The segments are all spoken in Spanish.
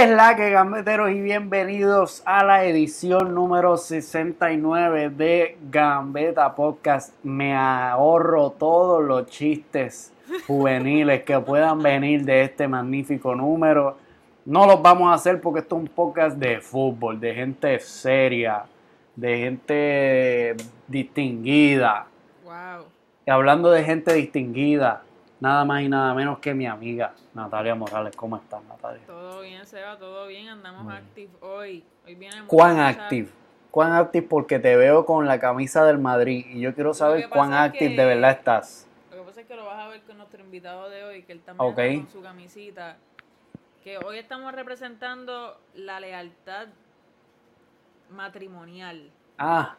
es la que, gambeteros? Y bienvenidos a la edición número 69 de Gambeta Podcast. Me ahorro todos los chistes juveniles que puedan venir de este magnífico número. No los vamos a hacer porque esto es un podcast de fútbol, de gente seria, de gente distinguida. Wow. Y hablando de gente distinguida, nada más y nada menos que mi amiga Natalia Morales. ¿Cómo estás, Natalia? Todo bien, Seba, todo bien. Andamos active hoy. Hoy viene ¿Cuán active? ¿Cuán active? Porque te veo con la camisa del Madrid y yo quiero saber cuán active que- de verdad estás. Lo que pasa es que lo vas a ver con nuestro invitado de hoy, que él también Ok. anda con su camisita. Que hoy estamos representando la lealtad matrimonial. Ah,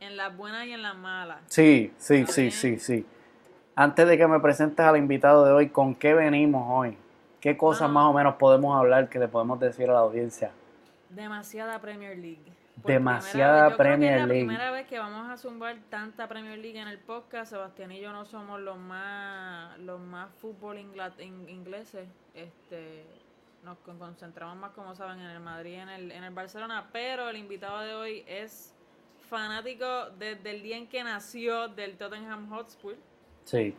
En las buenas y en las malas. sí, sí, ¿Está sí, bien? sí, sí. Antes de que me presentes al invitado de hoy, ¿con qué venimos hoy? ¿Qué cosas Ah. más o menos podemos hablar que le podemos decir a la audiencia? Demasiada Premier League. Por Demasiada Premier es la League. primera vez que vamos a zumbar tanta Premier League en el podcast. Sebastián y yo no somos los más los más fútbol ingleses. Este, nos con- concentramos más, como saben, en el Madrid y en el, en el Barcelona. Pero el invitado de hoy es fanático desde el día en que nació del Tottenham Hotspur. Sí,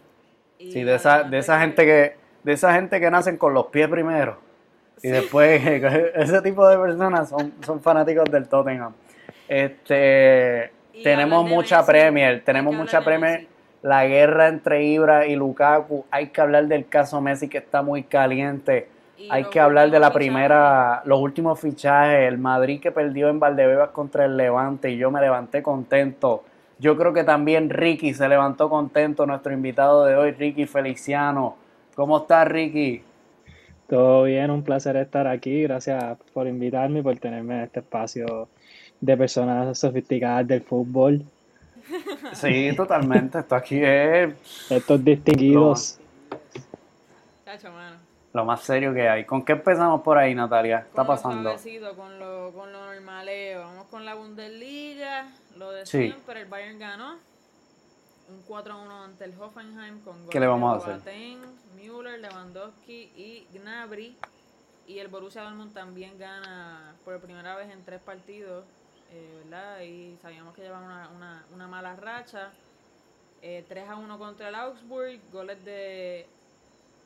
Y sí, de esa, de esa gente que, de esa gente que nacen con los pies primero. Y después, ese tipo de personas son, son fanáticos del Tottenham. Este, tenemos mucha Messi, Premier, tenemos mucha Premier. La guerra entre Ibra y Lukaku. Hay que hablar del caso Messi que está muy caliente. Y Hay que hablar de la primera, los últimos fichajes, el Madrid que perdió en Valdebebas contra el Levante y yo me levanté contento. Yo creo que también Ricky se levantó contento, nuestro invitado de hoy, Ricky Feliciano. ¿Cómo estás, Ricky? Todo bien, un placer estar aquí. Gracias por invitarme y por tenerme en este espacio de personas sofisticadas del fútbol. Sí, totalmente. Esto aquí es Estos distinguidos. Lo más serio que hay. ¿Con qué empezamos por ahí, Natalia? ¿Está lo pasando? suavecito, con lo, con lo normaleo. Vamos con la Bundesliga. Lo de Sí. siempre, el Bayern ganó. Un 4-1 ante el Hoffenheim con goles ¿Qué le vamos a de hacer? Boateng, Müller, Lewandowski y Gnabry. Y el Borussia Dortmund también gana por primera vez en tres partidos, eh, ¿verdad? Y sabíamos que llevaba una, una, una mala racha. Eh, 3 a 1 contra el Augsburg, goles de,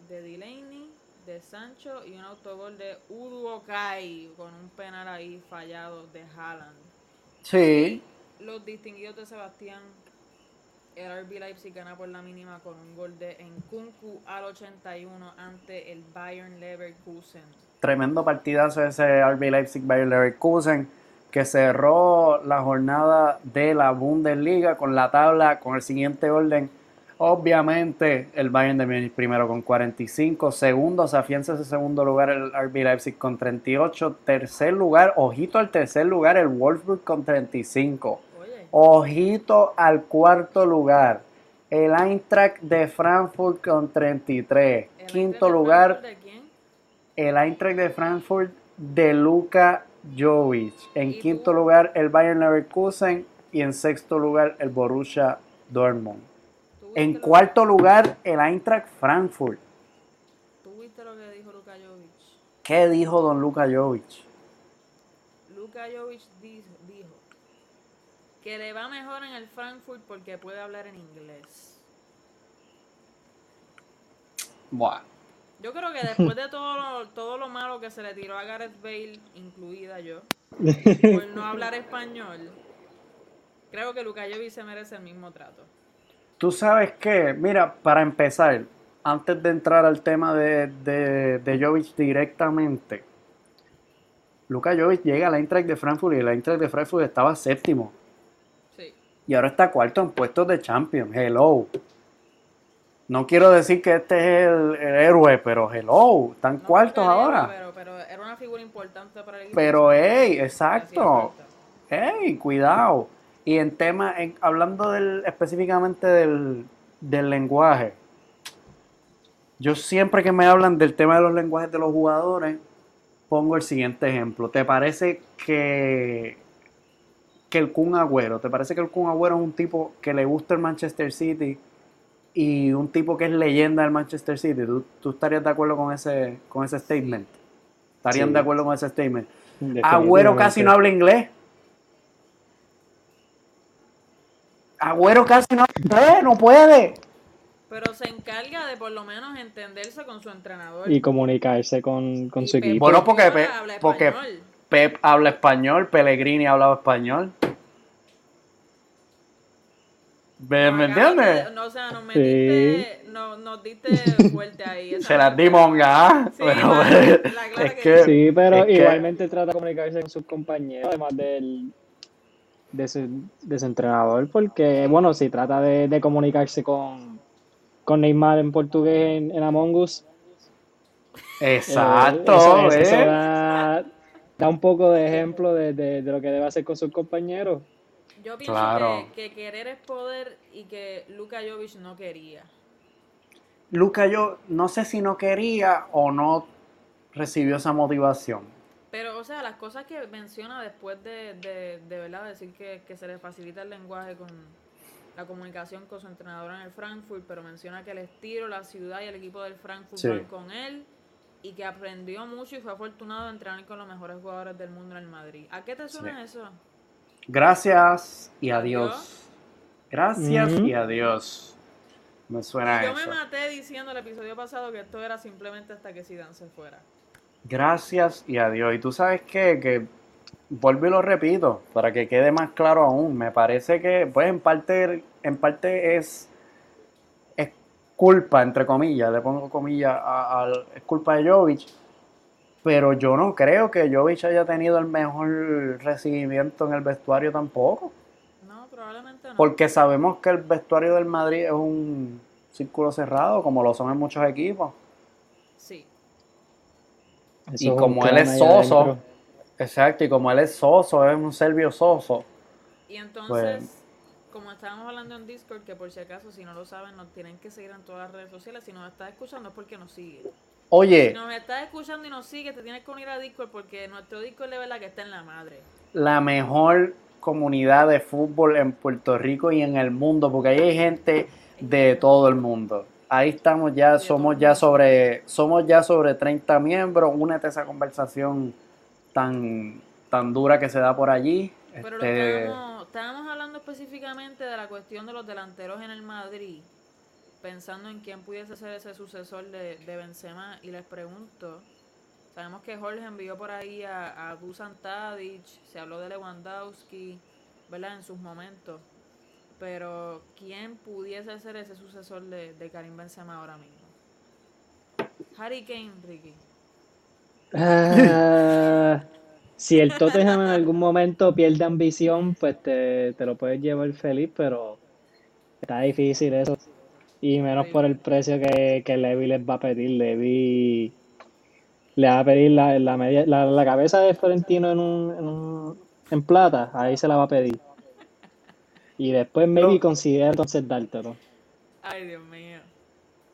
de Delaney, de Sancho y un autogol de Uduokai con un penal ahí fallado de Haaland. Sí. Los distinguidos de Sebastián, el RB Leipzig gana por la mínima con un gol de Nkunku al 81 ante el Bayern Leverkusen. Tremendo partidazo ese RB Leipzig Bayer Leverkusen que cerró la jornada de la Bundesliga con la tabla con el siguiente orden. Obviamente el Bayern de Múnich primero con 45, segundo se afianza ese segundo lugar el RB Leipzig con 38, tercer lugar, ojito al tercer lugar el Wolfsburg con 35. Oye, Ojito al cuarto lugar. El Eintracht de Frankfurt con 33. ¿el Quinto lugar, Frankfurt de quién? el Eintracht de Frankfurt de Luka Jovic. En quinto lugar, el Bayern Leverkusen. Y en sexto lugar, el Borussia Dortmund. ¿Tú viste En cuarto lugar, el Eintracht Frankfurt. ¿Tú viste lo que dijo Luka Jovic? ¿Qué dijo don Luka Jovic? Luka Jovic dijo, dijo que le va mejor en el Frankfurt porque puede hablar en inglés. Buah. Yo creo que después de todo lo, todo lo malo que se le tiró a Gareth Bale, incluida yo, por no hablar español, creo que Luka Jovic se merece el mismo trato. Tú sabes qué, mira, para empezar, antes de entrar al tema de, de, de Jovic directamente, Luka Jovic llega al Eintracht de Frankfurt y el Eintracht de Frankfurt estaba séptimo. Sí. Y ahora está cuarto en puestos de Champions. Hello. No quiero decir que este es el, el héroe, pero hello. Están No cuartos era, ahora. Pero, pero era una figura importante para el equipo. Pero, hey, exacto. Hey, cuidado. Y en tema, en- hablando del, específicamente del, del lenguaje, yo siempre que me hablan del tema de los lenguajes de los jugadores, pongo el siguiente ejemplo. ¿Te parece que, que el Kun Agüero, te parece que el Kun Agüero es un tipo que le gusta el Manchester City y un tipo que es leyenda del Manchester City? ¿Tú, tú estarías de acuerdo con ese, con ese statement? ¿Estarían Sí. de acuerdo con ese statement? Agüero casi no habla inglés. Agüero casi no habla inglés, no puede. Pero se encarga de por lo menos entenderse con su entrenador. Y comunicarse con, con Y su Pep equipo. Bueno, porque Guardiola Pe- habla porque-. Pep habla español, Pellegrini hablaba español. ¿Me, me Acabas entiendes? de- No, o sea, nos metiste, no, nos diste fuerte ahí. esa Se las di monga, ¿ah? Sí, Pero, mano, pues, la clara es que que, Sí, pero es que- igualmente trata de comunicarse con sus compañeros, además del, de, su, de su entrenador, porque, bueno, si trata de, de comunicarse con, con Neymar en portugués en, en Among Us, eh, Exacto, eso, eso- eso da, da un poco de ejemplo de, de- de lo que debe hacer con sus compañeros. Yo pienso Claro. que, que querer es poder y que Luka Jovic no quería. Luca, yo no sé si no quería o no recibió esa motivación. Pero, o sea, las cosas que menciona después de, de, de verdad decir que, que se le facilita el lenguaje con la comunicación con su entrenador en el Frankfurt, pero menciona que el estilo, la ciudad y el equipo del Frankfurt Sí. van con él y que aprendió mucho y fue afortunado de entrenar con los mejores jugadores del mundo en el Madrid. ¿A qué te suena Sí. eso? Gracias y Adiós. adiós. Gracias y adiós. Me suena Yo me maté diciendo el episodio pasado que esto era simplemente hasta que Zidane se fuera. Gracias y adiós. Y tú sabes qué? que vuelvo y lo repito para que quede más claro aún. Me parece que, pues, en parte, en parte es, es culpa, entre comillas, le pongo comillas, a- al- es culpa de Jovic. Pero yo no creo que Jovic haya tenido el mejor recibimiento en el vestuario tampoco. No, probablemente no. Porque sabemos que el vestuario del Madrid es un círculo cerrado, como lo son en muchos equipos. Sí. Eso Y como él es soso, exacto, y como él es soso, es un serbio soso. Y entonces, Pues- como estábamos hablando en Discord, que por si acaso, si no lo saben, nos tienen que seguir en todas las redes sociales. Si nos estás escuchando es porque nos sigue. Si Oye, nos estás escuchando y nos sigue, te tienes que unir a Discord porque nuestro Discord de verdad que está en la madre. la mejor comunidad de fútbol en Puerto Rico y en el mundo, porque ahí hay gente de todo el mundo. Ahí estamos ya, somos ya sobre, somos ya sobre 30 miembros. Únete a esa conversación tan, tan dura que se da por allí. Pero lo Este, estábamos, estábamos hablando específicamente de la cuestión de los delanteros en el Madrid, pensando en quién pudiese ser ese sucesor de, de Benzema, y les pregunto, sabemos que Jorge envió por ahí a, a Dusan Tadic, se habló de Lewandowski, ¿verdad? En sus momentos, pero ¿quién pudiese ser ese sucesor de, de Karim Benzema ahora mismo? Harry Kane, Ricky. Ah, si el Tottenham en algún momento pierde ambición, pues te, te lo puedes llevar feliz, pero está difícil eso. Y menos por el precio que, que les va a pedir. Levy le va a pedir la, la, media, la, la cabeza de Florentino en, un, en, un- en plata, ahí se la va a pedir. Y después maybe considera entonces dártelo. Ay, Dios mío.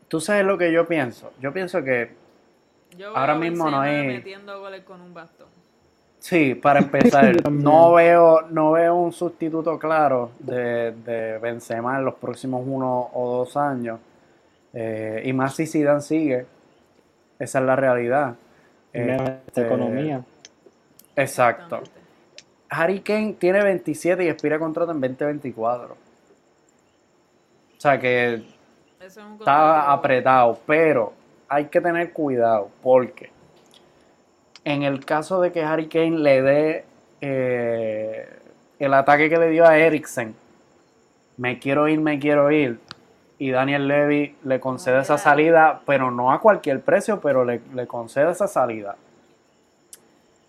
Tú sabes lo que yo pienso. Yo pienso que Yo Ahora mismo no hay- metiendo goles con un bastón. Sí, para empezar, no veo, no veo un sustituto claro de, de Benzema en los próximos uno o dos años. Eh, y más si Zidane sigue. Esa es la realidad. Y menos Este, economía. Exacto. Harry Kane tiene 27 y expira contrato en 2024. O sea que es está apretado, pero hay que tener cuidado porque en el caso de que Harry Kane le dé eh, el ataque que le dio a Eriksen, me quiero ir, me quiero ir, y Daniel Levy le concede esa salida, pero no a cualquier precio, pero le, le concede esa salida.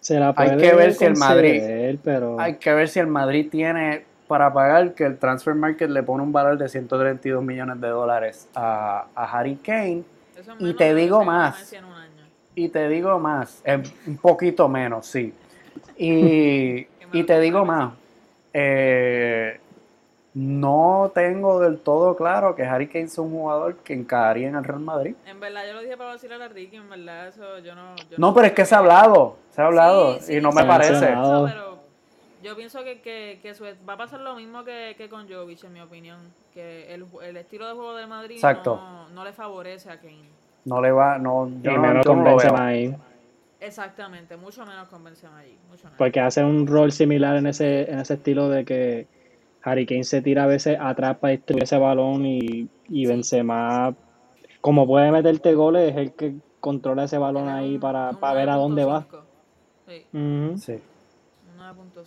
Se la hay puede que ver si el Madrid- pero... Hay que ver si el Madrid tiene para pagar que el transfer market le pone un valor de 132 millones de dólares a, a Harry Kane. Eso es Y te digo más. Y te digo más, eh, un poquito menos, sí. Y, y te digo más, eh, no tengo del todo claro que Harry Kane es un jugador que encajaría en el Real Madrid. En verdad, yo lo dije para vacilar a Ricky, en verdad, eso yo no... yo No, pero es que se ha hablado, se ha hablado Sí, sí, y no sí, me parece. Pero yo pienso que, que, que su- va a pasar lo mismo que, que con Jovic, en mi opinión. Que el, el estilo de juego del Madrid no, no le favorece a Kane. No le va, no, yo Y no, menos yo con no lo veo. Benzema ahí. Exactamente, mucho menos convención allí. Mucho menos. Porque hace un rol similar en ese, en ese estilo de que Harry Kane se tira a veces atrás para distribuir ese balón y, y Benzema, como puede meterte goles, es el que controla ese balón Era ahí para, un para ver a dónde va. 9.5. Sí, Ujú. Sí. un 9.5.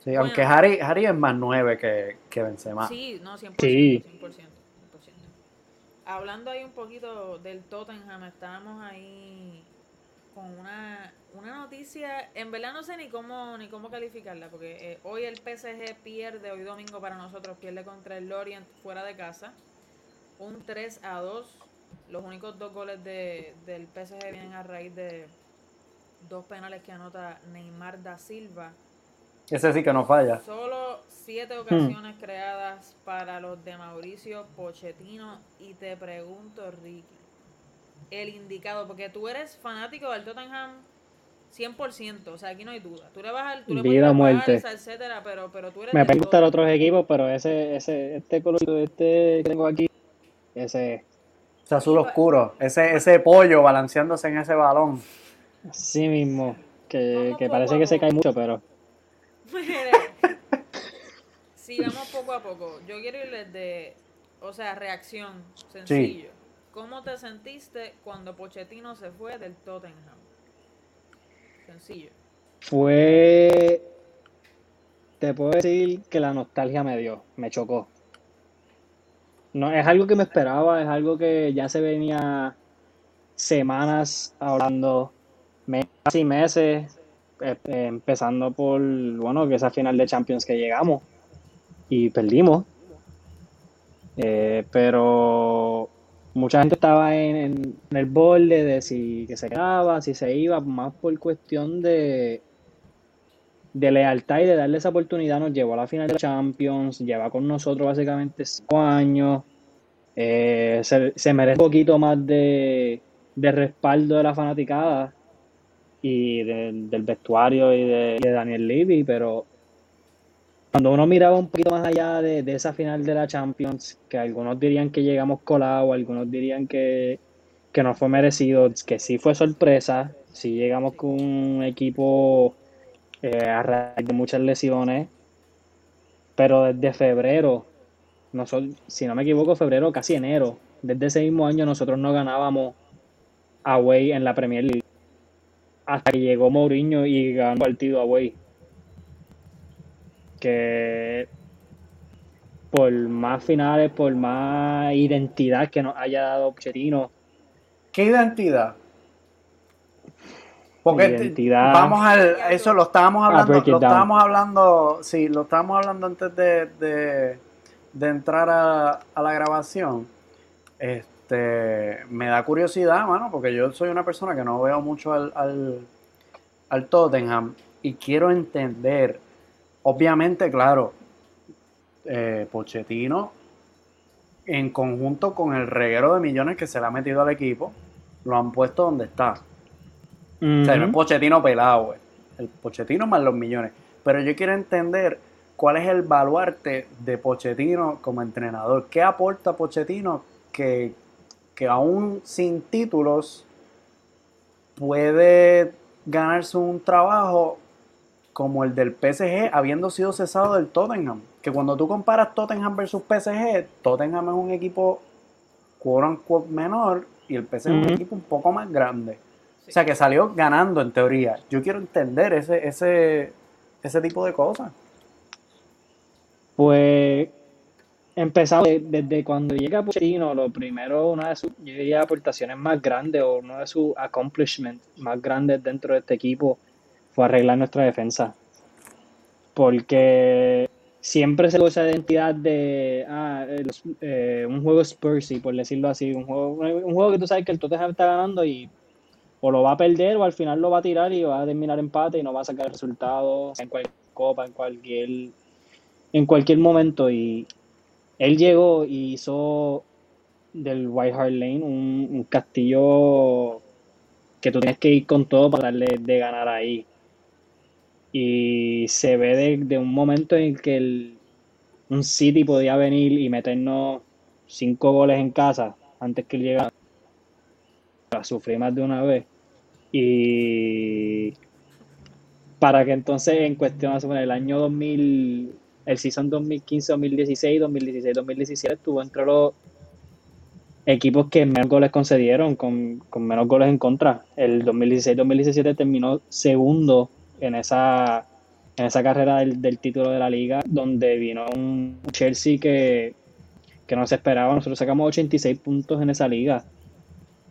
Sí, Bueno. aunque Harry, Harry es más 9 que, que Benzema. Sí, no, 100%. Sí. 100%, 100%. Hablando ahí un poquito del Tottenham, estábamos ahí con una, una noticia, en verdad no sé ni cómo ni cómo calificarla, porque eh, hoy el PSG pierde, hoy domingo para nosotros, pierde contra el Lorient fuera de casa, un 3 a 2. Los únicos dos goles de, del PSG vienen a raíz de dos penales que anota Neymar da Silva. Ese sí que no falla. Solo siete ocasiones creadas para los de Mauricio Pochettino. Y te pregunto, Ricky, el indicado, porque tú eres fanático del Tottenham 100%, o sea, aquí no hay duda. Tú le vas al tú le Vida muerte. Etcétera, pero, pero tú eres Me pueden gustar otros equipos, pero ese, ese, este colorito, este que tengo aquí, ese es. Ese azul oscuro. Ese, ese pollo balanceándose en ese balón. Así mismo. Que, Vamos que poco parece que se cae mucho, pero Mire, si vamos poco a poco, yo quiero irles de, o sea, reacción, sencillo. ¿Cómo te sentiste cuando Pochettino se fue del Tottenham? Sencillo. fue. Te puedo decir que la nostalgia me dio, me chocó. No, es algo que me esperaba, es algo que ya se venía semanas hablando, meses y meses, eh, eh, empezando por, bueno, que esa final de Champions que llegamos y perdimos. Eh, pero mucha gente estaba en, en- en el borde de si que se quedaba, si se iba, más por cuestión de, de lealtad y de darle esa oportunidad. Nos llevó a la final de la Champions, lleva con nosotros básicamente cinco años. Eh, se, merece un poquito más de, de respaldo de la fanaticada y del- del vestuario y de, y de Daniel Levy, pero cuando uno miraba un poquito más allá de, de esa final de la Champions, que algunos dirían que llegamos colados, algunos dirían que, que no fue merecido, que sí fue sorpresa, sí llegamos con un equipo eh, a raíz de muchas lesiones, pero desde febrero, nosotros, si no me equivoco, febrero, casi enero, desde ese mismo año nosotros no ganábamos away en la Premier League, hasta que llegó Mourinho y ganó el partido away que por más finales, por más identidad que nos haya dado Pochettino, ¿Qué identidad? Porque te- Identidad. vamos al eso lo estábamos hablando, break it lo estábamos hablando, sí, lo estábamos hablando antes de, de, de entrar a, a la grabación. Este, me da curiosidad, mano, porque yo soy una persona que no veo mucho al, al, al Tottenham y quiero entender, obviamente, claro, eh, Pochettino en conjunto con el reguero de millones que se le ha metido al equipo, lo han puesto donde está. O sea, no es. Pochettino pelado, güey. El Pochettino más los millones. Pero yo quiero entender cuál es el baluarte de Pochettino como entrenador. ¿Qué aporta Pochettino que, que aún sin títulos puede ganarse un trabajo como el del PSG habiendo sido cesado del Tottenham? Que cuando tú comparas Tottenham versus PSG, Tottenham es un equipo quote unquote menor y el PSG es un equipo un poco más grande. Sí. O sea, que salió ganando en teoría. Yo quiero entender ese, ese, ese tipo de cosas. Pues empezamos de- desde cuando llega Pochettino, lo primero, una de sus, yo diría, aportaciones más grandes o uno de sus accomplishments más grandes dentro de este equipo fue arreglar nuestra defensa. Porque siempre se tuvo esa identidad de ah, eh, un juego Spursy, por decirlo así, un juego, que tú sabes que el Tottenham está ganando y o lo va a perder o al final lo va a tirar y va a terminar empate y no va a sacar el resultado en cualquier copa, en cualquier en cualquier momento y él llegó y hizo del White Hart Lane un, un castillo que tú tienes que ir con todo para darle de ganar ahí. Y se ve de, de un momento en que el, un City podía venir y meternos cinco goles en casa antes que llegara. A sufrir más de una vez. Y para que entonces en cuestión, el año 2000, el season 2015-2016, 2016-2017 estuvo entre los equipos que menos goles concedieron, con, con menos goles en contra. El 2016-2017 terminó segundo en esa, en esa carrera del, del, título de la liga, donde vino un Chelsea que, que no se esperaba. Nosotros sacamos 86 puntos en esa liga.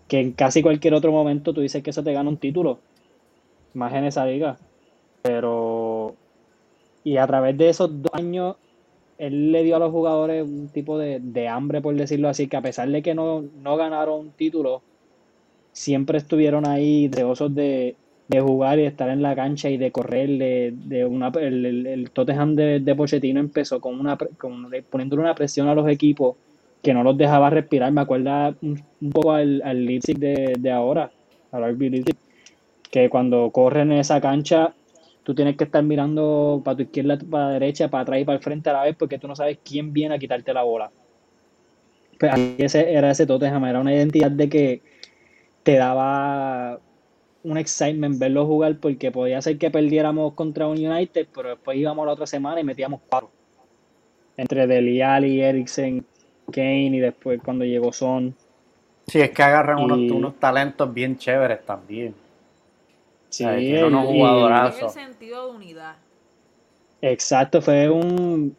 Que en casi cualquier otro momento tú dices que eso te gana un título. Más en esa liga. Pero. Y a través de esos dos años él le dio a los jugadores un tipo de, hambre, por decirlo así, que a pesar de que no, ganaron un título, siempre estuvieron ahí deseosos de, jugar y de estar en la cancha y de correr. De, una, el, el, Tottenham de, de, empezó con una, poniéndole una presión a los equipos que no los dejaba respirar. Me acuerda un, poco al, al Leipzig de, ahora, al RB que cuando corren en esa cancha tú tienes que estar mirando para tu izquierda, para la derecha, para atrás y para el frente a la vez, porque tú no sabes quién viene a quitarte la bola. Pues ese era ese Tottenham, era una identidad de que te daba un excitement verlo jugar, porque podía ser que perdiéramos contra un United, pero después íbamos la otra semana y metíamos cuatro. Entre Deli Ali, Eriksen, Kane y después cuando llegó Son. Sí, es que agarran unos, unos talentos bien chéveres también. Sí, el, el sentido de unidad. Exacto, fue un,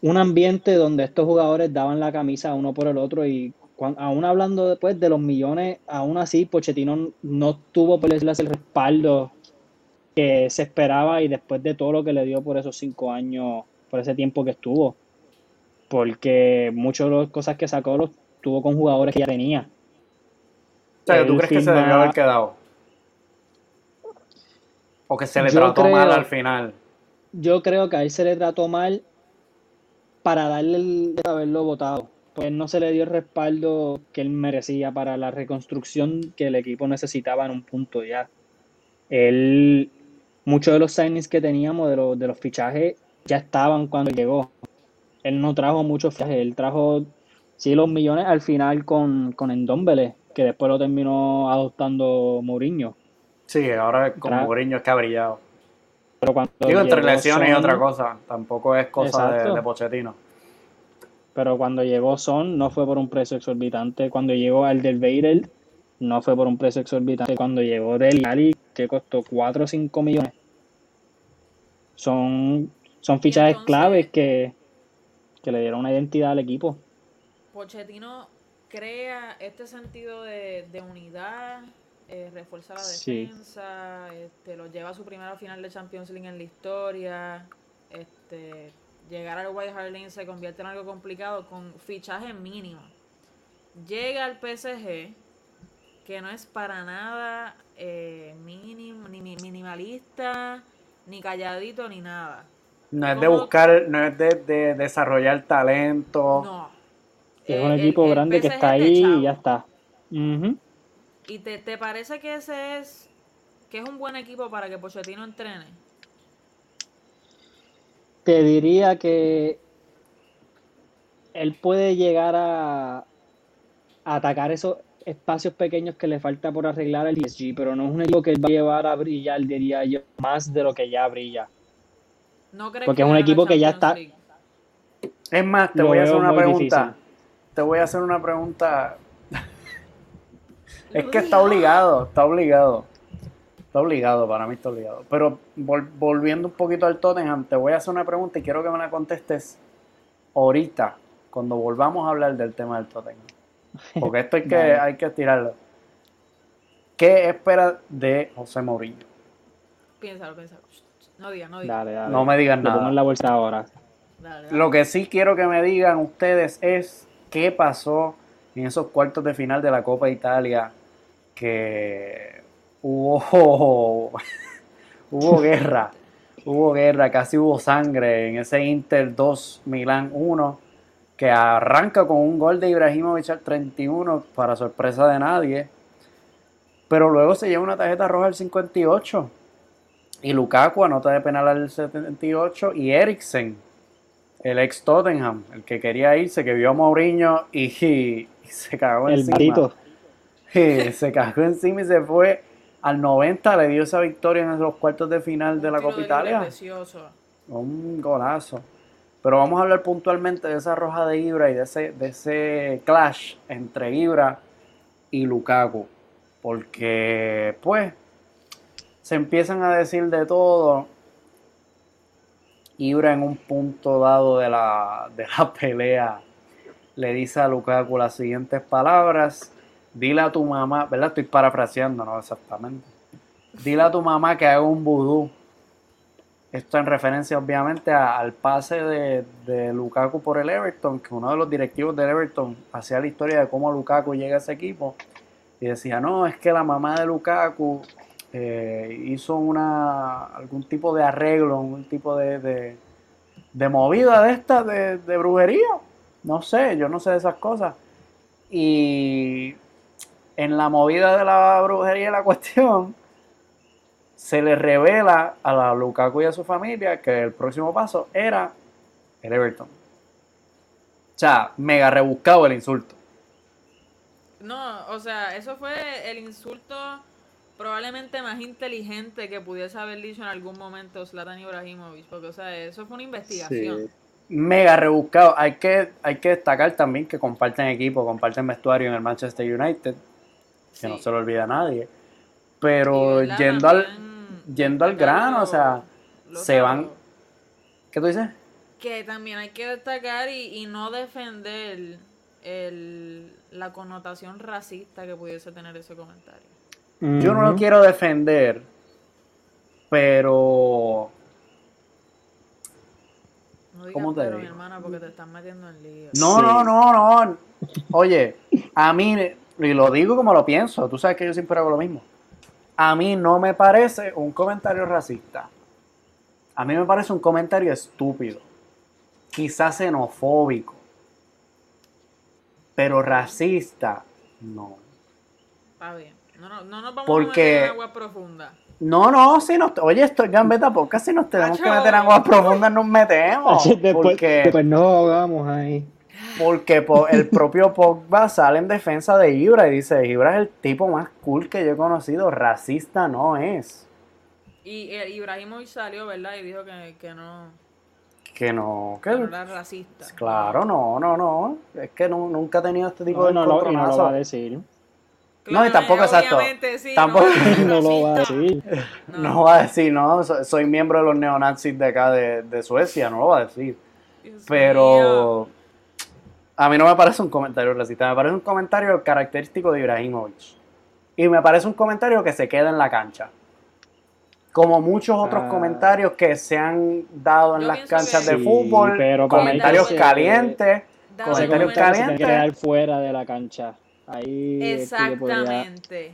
un ambiente donde estos jugadores daban la camisa uno por el otro y aún hablando después de los millones, aún así Pochettino no tuvo por decirlo el respaldo que se esperaba y después de todo lo que le dio por esos cinco años, por ese tiempo que estuvo. Porque muchas de las cosas que sacó los tuvo con jugadores que ya tenía. O sea, ¿tú crees que se debió haber quedado? ¿O que se le trató mal al final? Yo creo que a él se le trató mal para darle el de haberlo votado. Pues no se le dio el respaldo que él merecía para la reconstrucción que el equipo necesitaba en un punto ya. Él, muchos de los signings que teníamos de los, de los fichajes ya estaban cuando llegó. Él no trajo muchos fichajes, él trajo sí los millones al final con, con Endombele, que después lo terminó adoptando Mourinho. Sí, ahora como Mourinho es que ha brillado. Digo, entre lesiones y otra cosa, tampoco es cosa de, de, Pochettino. Pero cuando llegó Son no fue por un precio exorbitante. Cuando llegó al del no fue por un precio exorbitante. Cuando llegó del Ali, que costó 4 o 5 millones. Son, son fichajes claves que, que le dieron una identidad al equipo. Pochettino crea este sentido de, de unidad eh, refuerza la defensa, este, lo lleva a su primera final de Champions League en la historia, este, llegar al White Hart Lane se convierte en algo complicado con fichaje mínimo. Llega al PSG, que no es para nada eh, ni minimalista, ni calladito, ni nada. No es de buscar, no es de, desarrollar talento. No. Es un equipo grande que está ahí y ya está. ¿Y te, te parece que ese es que es un buen equipo para que Pochettino entrene? Te diría que él puede llegar a, atacar esos espacios pequeños que le falta por arreglar al PSG, pero no es un equipo que va a llevar a brillar, diría yo, más de lo que ya brilla. ¿No Porque es un equipo que ya está. Es más, te voy a hacer una pregunta. Te voy a hacer una pregunta es que está obligado, está obligado. Está obligado, para mí está obligado. Pero volviendo un poquito al Tottenham, te voy a hacer una pregunta y quiero que me la contestes ahorita, cuando volvamos a hablar del tema del Tottenham. Porque esto hay que, hay que tirarlo. ¿Qué espera de José Mourinho? Piénsalo, piénsalo. No digas, no digas. Dale, dale. No me digan nada. la bolsa ahora. Lo que sí quiero que me digan ustedes es qué pasó en esos cuartos de final de la Copa Italia que hubo, hubo guerra, hubo guerra, casi hubo sangre en ese Inter 2 Milán 1 que arranca con un gol de Ibrahimovic al 31 para sorpresa de nadie, pero luego se lleva una tarjeta roja al 58 y Lukaku anota de penal al 78 y Eriksen, el ex Tottenham, el que quería irse, que vio a Mourinho y, se cagó el encima. se cagó encima y se fue al 90, le dio esa victoria en los cuartos de final de la Copa Italia. precioso. Un golazo. Pero vamos a hablar puntualmente de esa roja de Ibra y de ese, de ese clash entre Ibra y Lukaku. Porque, pues, se empiezan a decir de todo. Ibra en un punto dado de la, de la pelea le dice a Lukaku las siguientes palabras. Dile a tu mamá, ¿verdad? Estoy parafraseando, no exactamente. Dile a tu mamá que haga un vudú. Esto en referencia obviamente al pase de, de Lukaku por el Everton, que uno de los directivos del Everton hacía la historia de cómo Lukaku llega a ese equipo y decía, no, es que la mamá de Lukaku eh, hizo una algún tipo de arreglo, algún tipo de, de, de movida de esta, de, de brujería. No sé, yo no sé de esas cosas. Y en la movida de la brujería y la cuestión, se le revela a la Lukaku y a su familia que el próximo paso era el Everton. O sea, mega rebuscado el insulto. No, o sea, eso fue el insulto probablemente más inteligente que pudiese haber dicho en algún momento Zlatan Ibrahimovic, porque, o sea, eso fue una investigación. Sí. Mega rebuscado. Hay que, hay que destacar también que comparten equipo, comparten vestuario en el Manchester United, que no se lo olvida a nadie. Pero ¿verdad? yendo al, yendo al grano, o sea, se van-. ¿qué tú dices? Que también hay que destacar y, y no defender el, la connotación racista que pudiese tener ese comentario. Yo no lo quiero defender, pero No digas ¿Cómo te pero, mi hermana, porque te estás metiendo en lío. No, Sí. no, no, no. Oye, a mí, y lo digo como lo pienso, tú sabes que yo siempre hago lo mismo. A mí no me parece un comentario racista. A mí me parece un comentario estúpido. Quizás xenofóbico. Pero racista, no. Está bien. No, no, no nos vamos Porque- a meter en agua profunda. No, no, si nos, oye, esto es Gambeta Podcast, si nos tenemos que meter en aguas profundas, nos metemos. Después, Porque, después nos ahogamos ahí. Porque po- el propio Pogba sale en defensa de Ibra y dice, Ibra es el tipo más cool que yo he conocido, racista no es. Y eh, Ibrahimovic salió, ¿verdad? Y dijo que, que no, Que no, que que no era racista. claro, no, no, no. Es que nu- nunca he tenido este tipo No, de no lo, y no lo va a decir. No, y tampoco, exacto. obviamente, sí, Tampoco- no, No lo va a decir. No va a decir, no, so- soy miembro de los neonazis de acá de, de Suecia, no lo va a decir. Dios mío. A mí no me parece un comentario racista, me parece un comentario característico de Ibrahimovic. Y me parece un comentario que se queda en la cancha. Como muchos otros Ah. comentarios que se han dado en Yo las canchas que- de Sí, fútbol, pero comentarios calientes. Dale Ese Comentarios se calientes. que quedar fuera de la cancha. Ahí es que yo podría- Exactamente.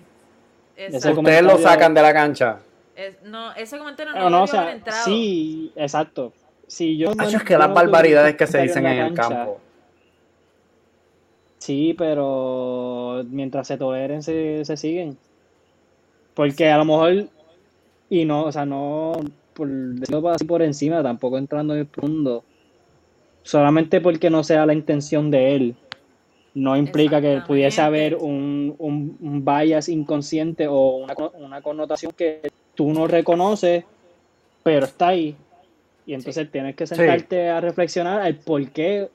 Ustedes lo sacan de la cancha. Es- no, ese comentario no, No, no, o debió haber sea, entrado. sí, exacto. Si yo no- es que las barbaridades que se dicen en el campo. Sí, pero mientras se toleren, se, se siguen. Porque a lo mejor, y no, o sea, no, por decirlo así por encima, tampoco entrando en el profundo, solamente porque no sea la intención de él, no implica que pudiese haber un, un, un bias inconsciente o una, una connotación que tú no reconoces, pero está ahí. Y entonces tienes que sentarte a reflexionar al por qué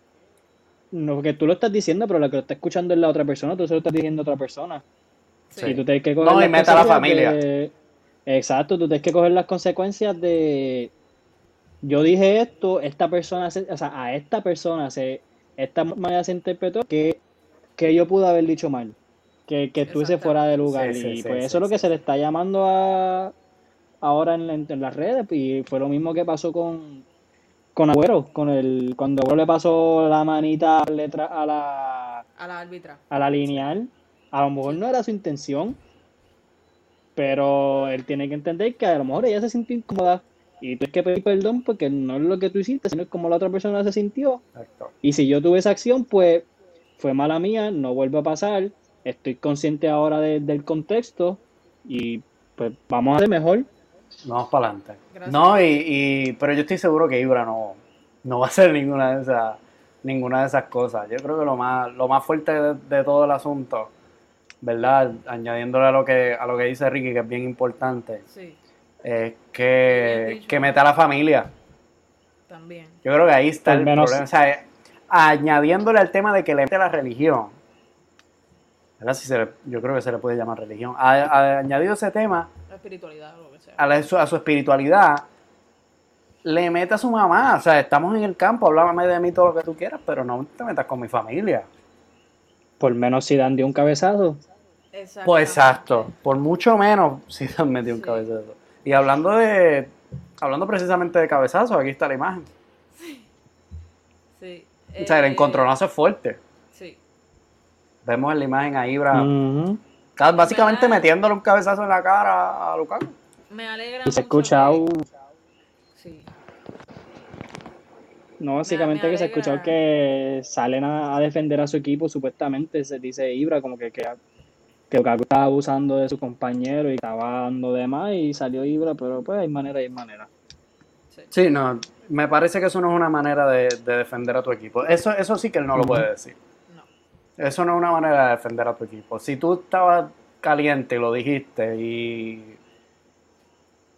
no, porque tú lo estás diciendo, pero lo que lo está escuchando es la otra persona, tú se lo estás diciendo a otra persona. Sí. Y tú tienes que coger No, y meta a la familia. de- Exacto, tú tienes que coger las consecuencias de. Yo dije esto, esta persona, se- o sea, a esta persona se, esta manera se interpretó que, que yo pude haber dicho mal, que, que estuviese fuera de lugar. Sí, y sí, pues sí, eso es lo que sí. se le está llamando a ahora en, la- en las redes, y fue lo mismo que pasó con, con Agüero, con el, cuando Agüero le pasó la manita letra a la A la árbitra. a la lineal. A lo mejor no era su intención, pero él tiene que entender que a lo mejor ella se sintió incómoda y tienes que pedir perdón porque no es lo que tú hiciste, sino es como la otra persona se sintió. Exacto. Y si yo tuve esa acción, pues fue mala mía, no vuelve a pasar. Estoy consciente ahora de- del contexto y pues vamos a hacer mejor. Vamos para adelante. No, y, y- pero yo estoy seguro que Ibra no, no va a hacer ninguna de esas, ninguna de esas cosas. Yo creo que lo más, lo más fuerte de, de todo el asunto ¿verdad? Añadiéndole a lo que, a lo que dice Ricky, que es bien importante, Sí, es que, que meta a la familia. también. Yo creo que ahí está el menos- problema. O sea, añadiéndole al tema de que le mete la religión. ¿Verdad? Si se le- yo creo que se le puede llamar religión. A- a- añadido ese tema La espiritualidad o lo que sea. a, la- su, a su espiritualidad, le mete a su mamá. O sea, estamos en el campo, háblame de mí todo lo que tú quieras, pero no te metas con mi familia. Por menos si dan de un cabezazo. Pues exacto, por mucho menos si han metido un Sí. cabezazo. Y hablando de, hablando precisamente de cabezazos, aquí está la imagen. Sí. O sea, el Eh, encontronazo es fuerte. Vemos en la imagen a Ibra, está básicamente ¿Verdad? metiéndole un cabezazo en la cara a Lukaku. Me alegra Y se mucho escucha, que- Sí. no, básicamente me que se escuchó que salen a, a defender a su equipo, supuestamente, se dice Ibra, como que, que, que Lukaku estaba abusando de su compañero y estaba dando de más y salió Ibra, pero pues hay manera y hay manera. sí. Sí, no, me parece que eso no es una manera de, de defender a tu equipo. Eso, eso sí que él no lo puede decir. Eso no es una manera de defender a tu equipo. Si tú estabas caliente y lo dijiste y...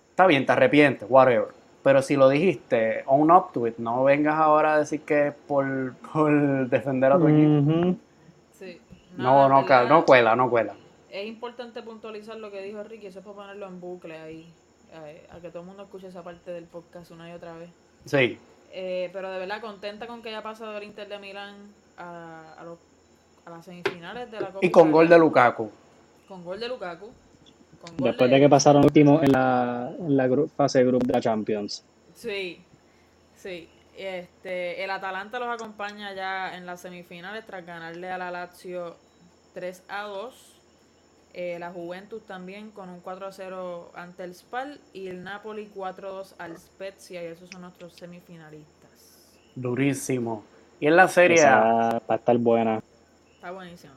Está bien, te arrepientes, whatever. Pero si lo dijiste, own up to it. No vengas ahora a decir que es por, por defender a tu equipo. Sí. No, no, cuela, no cuela. Es importante puntualizar lo que dijo Ricky, eso es para ponerlo en bucle ahí, a que todo el mundo escuche esa parte del podcast una y otra vez. Sí. Eh, pero de verdad contenta con que haya pasado el Inter de Milán a, a, los- a las semifinales de la Copa Y con gol de. Lukaku. Con gol de Lukaku. Con gol Después de que pasaron último en la, en la gru- fase de grupo de la Champions. Sí, sí. Este, el Atalanta los acompaña ya en las semifinales tras ganarle a la Lazio 3 a 2. Eh, la Juventus también con un 4 a 0 ante el Spal y el Napoli 4 a 2 al Spezia y esos son nuestros semifinalistas. Durísimo. Y en la serie Esa A, va a estar buena. Está buenísimo.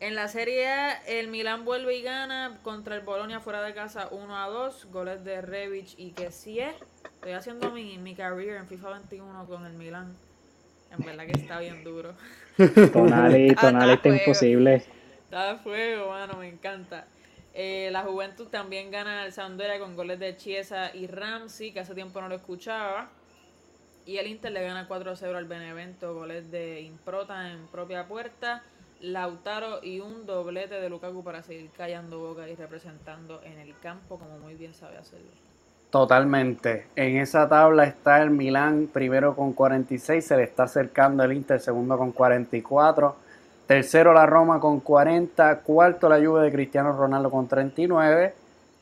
En la Serie A, el Milán vuelve y gana contra el Bolonia fuera de casa 1 a 2. Goles de Rebic y Kessie. Estoy haciendo mi, mi career en FIFA 21 con el Milán. En verdad que está bien duro. Tonali, Tonali está imposible. Está de fuego, mano, me encanta. Eh, la Juventus también gana al Sampdoria con goles de Chiesa y Ramsey, que hace tiempo no lo escuchaba. Y el Inter le gana 4-0 al Benevento, goles de Improta en propia puerta, Lautaro y un doblete de Lukaku para seguir callando boca y representando en el campo como muy bien sabe hacerlo. totalmente. En esa tabla está el Milán primero con 46, se le está acercando el Inter segundo con 44. Tercero la Roma con 40, cuarto la Juve de Cristiano Ronaldo con 39,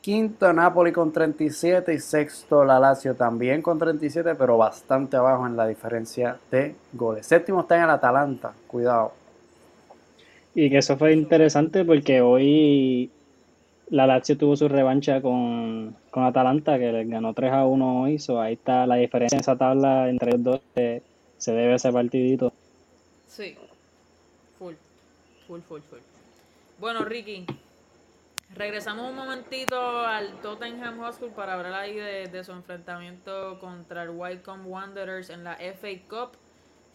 quinto Napoli con 37 y sexto la Lazio también con 37, pero bastante abajo en la diferencia de goles. Séptimo está en el Atalanta, cuidado. Y que eso fue interesante porque hoy la Lazio tuvo su revancha con, con Atalanta, que les ganó 3 a 1 hoy. So, ahí está la diferencia en esa tabla entre los dos. eh, se debe a ese partidito. Sí, full, full, full, full. Bueno, Ricky, regresamos un momentito al Tottenham Hotspur para hablar ahí de, de su enfrentamiento contra el Wycombe Wanderers en la FA Cup.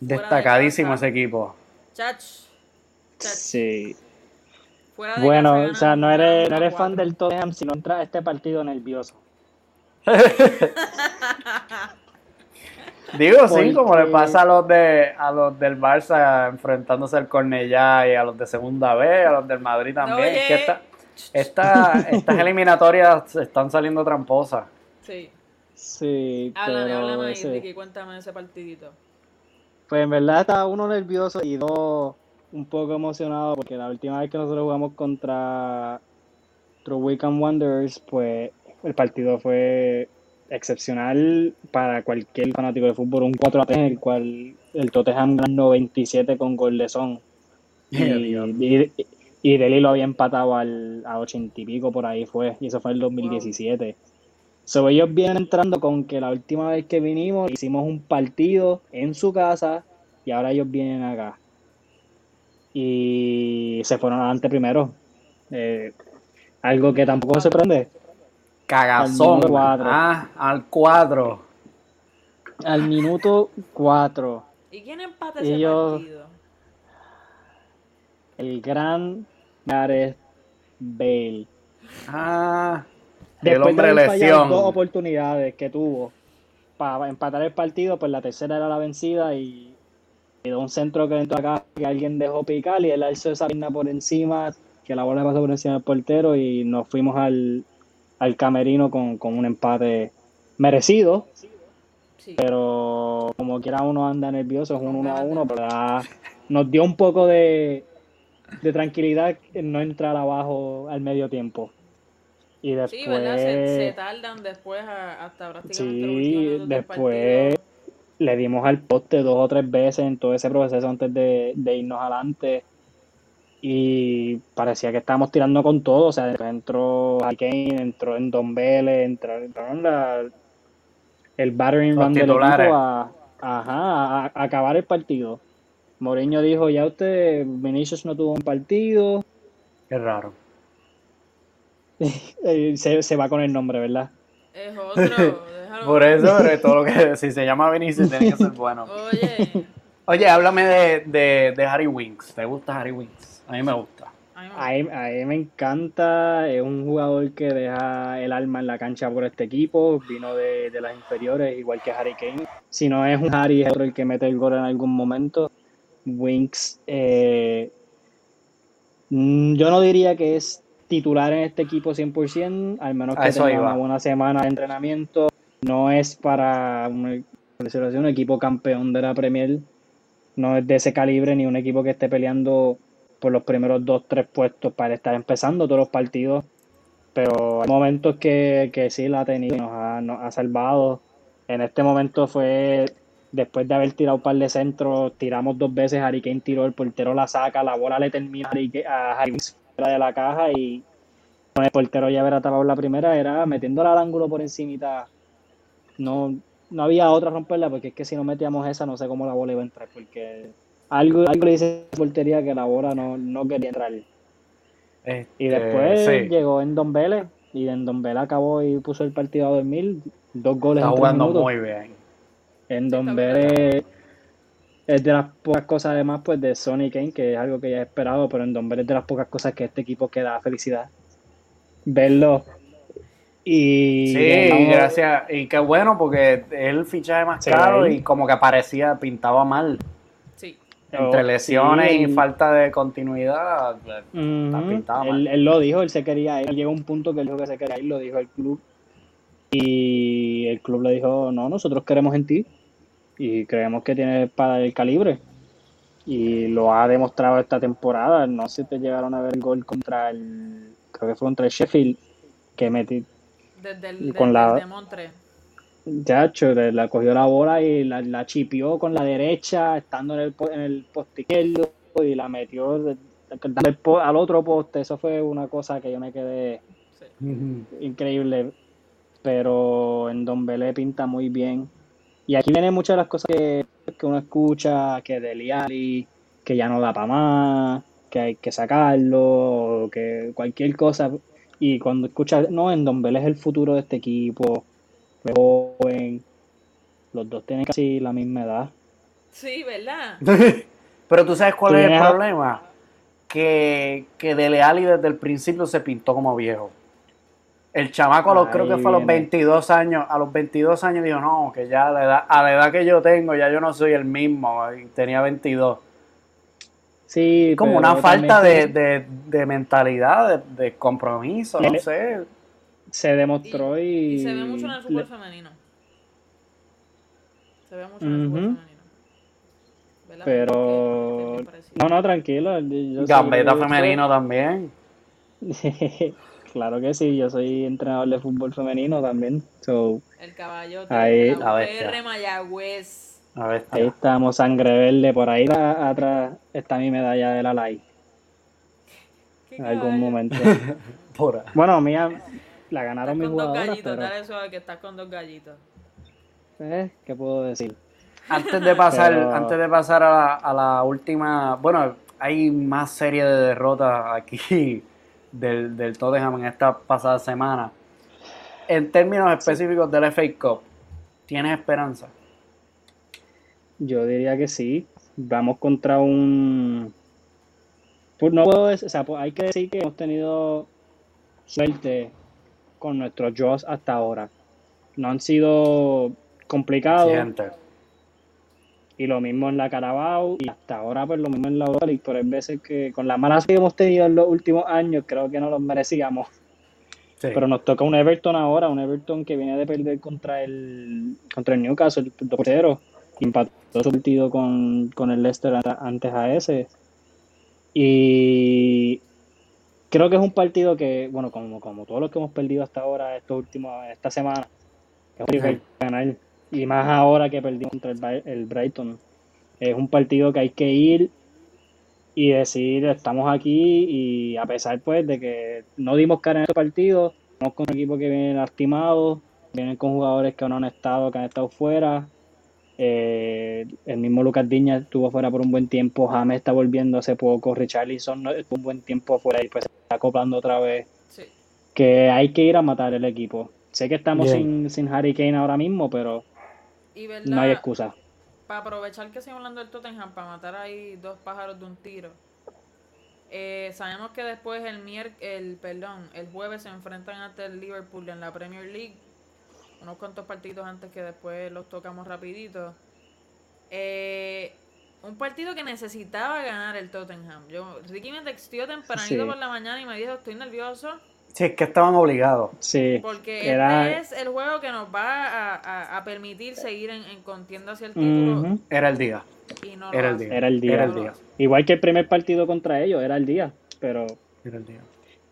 De Destacadísimo ese equipo. Chach, chach, Sí. fuera de Bueno, casa o sea, no eres, no 1 a eres fan 4. del Tottenham si no entras a este partido nervioso. Digo, sí, como le pasa a los de a los del Barça enfrentándose al Cornellá y a los de segunda B, a los del Madrid también. Oye. Es que esta- esta- estas eliminatorias están saliendo tramposas. Sí, Sí, háblame, pero háblame ahí, Ricky, cuéntame ese partidito. Pues en verdad estaba uno nervioso y dos un poco emocionado porque la última vez que nosotros jugamos contra True Wycombe Wanderers, pues el partido fue excepcional para cualquier fanático de fútbol, un 4 a 3 en el cual el Tottenham ganó 97 con gol de son. Y, y, y Delhi lo había empatado al, a 80 y pico por ahí fue, y eso fue en el 2017. So, ellos vienen entrando con que la última vez que vinimos hicimos un partido en su casa y ahora ellos vienen acá. Y se fueron adelante primero. Eh, algo que tampoco me sorprende. Cagazón. Al cuatro. Ah, al cuadro. Al minuto 4, ¿Y quién empata ese Ellos- partido? el gran Gareth Bale. Ah, el Después de haber lesión. dos oportunidades que tuvo para empatar el partido, pues la tercera era la vencida y, de un centro que entró acá que alguien dejó picar y él alzó esa pierna por encima, que la bola pasó por encima del portero y nos fuimos al, al camerino con, con un empate merecido, Sí. pero como quiera uno anda nervioso, es un 1 a 1, pero nos dio un poco de, de tranquilidad en no entrar abajo al medio tiempo. Y después, Sí, ¿verdad? Se, se tardan después a- hasta prácticamente Sí, los después- le dimos al poste dos o tres veces en todo ese proceso antes de, de irnos adelante. Y parecía que estábamos tirando con todo. O sea, después entró Kane, entró en Don Vélez, entró, entraron la- el battering ram del equipo a, ajá, a- a acabar el partido. Mourinho dijo, ya usted, Vinicius no tuvo un partido. Qué raro. Eh, se, se va con el nombre, ¿verdad? Es otro, déjalo. Por eso, todo lo que si se llama Vinicius tiene que ser bueno. Oye, Oye, háblame de, de, de Harry Winks. ¿Te gusta Harry Winks? A mí me gusta. a mí me- A él me encanta, es un jugador que deja el alma en la cancha por este equipo, vino de, de las inferiores, igual que Harry Kane. Si no es un Harry, es otro el que mete el gol en algún momento. Winks, eh, mm, yo no diría que es titular en este equipo 100%, al menos que tenga una buena semana de entrenamiento. No es para un, un equipo campeón de la Premier, no es de ese calibre ni un equipo que esté peleando por los primeros dos, tres puestos para estar empezando todos los partidos. Pero hay momentos que, que sí la ha tenido y nos ha, nos ha salvado. En este momento fue después de haber tirado un par de centros, tiramos dos veces, Harry Kane tiró, el portero la saca, la bola le termina a Harry, fuera de la caja y con el portero ya haber tapado la primera era metiéndola al ángulo por encimita. No, no había otra romperla porque es que si no metíamos esa no sé cómo la bola iba a entrar porque algo, algo le dice a la portería que la bola no, no quería entrar. Este, Y después sí, llegó en Don Vélez y en Don Vélez acabó y puso el partido a dormir. Dos goles está en jugando minutos. muy bien. En Vélez es de las pocas cosas además pues de Sony Kane, que es algo que ya he esperado, pero en Don Vélez es de las pocas cosas que este equipo que da felicidad. Verlo. Y Sí, gracias. Y qué bueno porque el fichaje más Sí, caro ahí. y como que parecía, pintaba mal. sí. Entre Oh, lesiones sí, y falta de continuidad. pues, está Ujú. pintado Él, mal. él lo dijo, él se quería ir. Llegó un punto que él dijo que se quería ir, lo dijo el club. Y el club le dijo, no, nosotros queremos en ti. Y creemos que tienes para el calibre. Y lo ha demostrado esta temporada. No sé si te llegaron a ver el gol contra el, creo que fue contra el Sheffield, que metí, Desde el, Y desde con la- de Montre. La cogió la bola y la, la chipió con la derecha, estando en el, en el poste izquierdo, y la metió de- al otro poste. Eso fue una cosa que yo me quedé Sí. Increíble. Pero en Don Belé pinta muy bien. Y aquí vienen muchas de las cosas que, que uno escucha, que Deli Ali, que ya no da para más, que hay que sacarlo, que cualquier cosa. Y cuando escuchas, no, en Don Belé es el futuro de este equipo, es joven, los dos tienen casi la misma edad. Sí, ¿verdad? Pero tú sabes cuál Tú es el a- problema. Que, que Dele Alli desde el principio se pintó como viejo. El chamaco a los, Ahí creo que fue a los viene. 22 años, a los 22 años dijo, no, que ya a la, edad, a la edad que yo tengo, ya yo no soy el mismo, y tenía 22. Sí, Como una falta de, de, de mentalidad, de, de compromiso, no sé. se demostró y, Y se ve mucho en el fútbol le- femenino. Se ve mucho en el fútbol Ujú. femenino. ¿Verdad? Pero-. No, no, tranquilo. Gambeta femenino también. claro que sí, yo soy entrenador de fútbol femenino también. So, El caballo Ahí- La. UPR Mayagüez. A ver, ahí estamos, sangre verde. Por ahí atrás está mi medalla de la LAI ¿Qué en algún momento. por ahí. bueno, mía la ganaron mis con dos jugadoras, gallitos, pero dale suave que estás con dos gallitos. eh, ¿qué puedo decir? Antes de pasar, Pero- antes de pasar a la, a la última, bueno, hay más serie de derrotas aquí del, del Tottenham en esta pasada semana. En términos específicos del FA Cup, ¿tienes esperanza? Yo diría que sí. Vamos contra un pues no puedo decir, o sea, pues hay que decir que hemos tenido suerte con nuestros Jaws hasta ahora. No han sido complicados. Gente. Y lo mismo en la Carabao y hasta ahora pues lo mismo en la Europa League, pero hay veces que con la mala suerte que hemos tenido en los últimos años creo que no los merecíamos. Sí. Pero nos toca un Everton ahora, un Everton que viene de perder contra el contra el Newcastle, el portero, y empató su partido con, con el Leicester antes a ese. Y creo que es un partido que, bueno, como, como todos los que hemos perdido hasta ahora, estos últimos, esta semana, es un que hay que ganar. Y más ahora que perdimos contra el, el Brighton. Es un partido que hay que ir y decir, estamos aquí y a pesar pues de que no dimos cara en este partido, estamos con un equipo que viene lastimado, vienen con jugadores que no han estado, que han estado fuera. Eh, el mismo Lucas Diña estuvo fuera por un buen tiempo, James está volviendo hace poco, Richarlison no estuvo un buen tiempo fuera y pues se está acoplando otra vez. Sí. Que hay que ir a matar el equipo. Sé que estamos Bien. sin, sin Harry Kane ahora mismo, pero Y verdad, no hay excusa. para aprovechar que seguimos hablando del Tottenham, para matar ahí dos pájaros de un tiro. eh, sabemos que después el mier el perdón, el jueves se enfrentan ante el Liverpool en la Premier League. Unos cuantos partidos antes que después los tocamos rapidito. Eh, un partido que necesitaba ganar el Tottenham. Yo, Ricky me textió tempranito Sí. por la mañana y me dijo, estoy nervioso. Sí, es que estaban obligados. Sí, Porque era, este es el juego que nos va a, a- a permitir seguir en, en contienda hacia el título. Era el día. Y no lo Era el día. era el día. Era el día. Igual que el primer partido contra ellos, era el día, pero Era el día.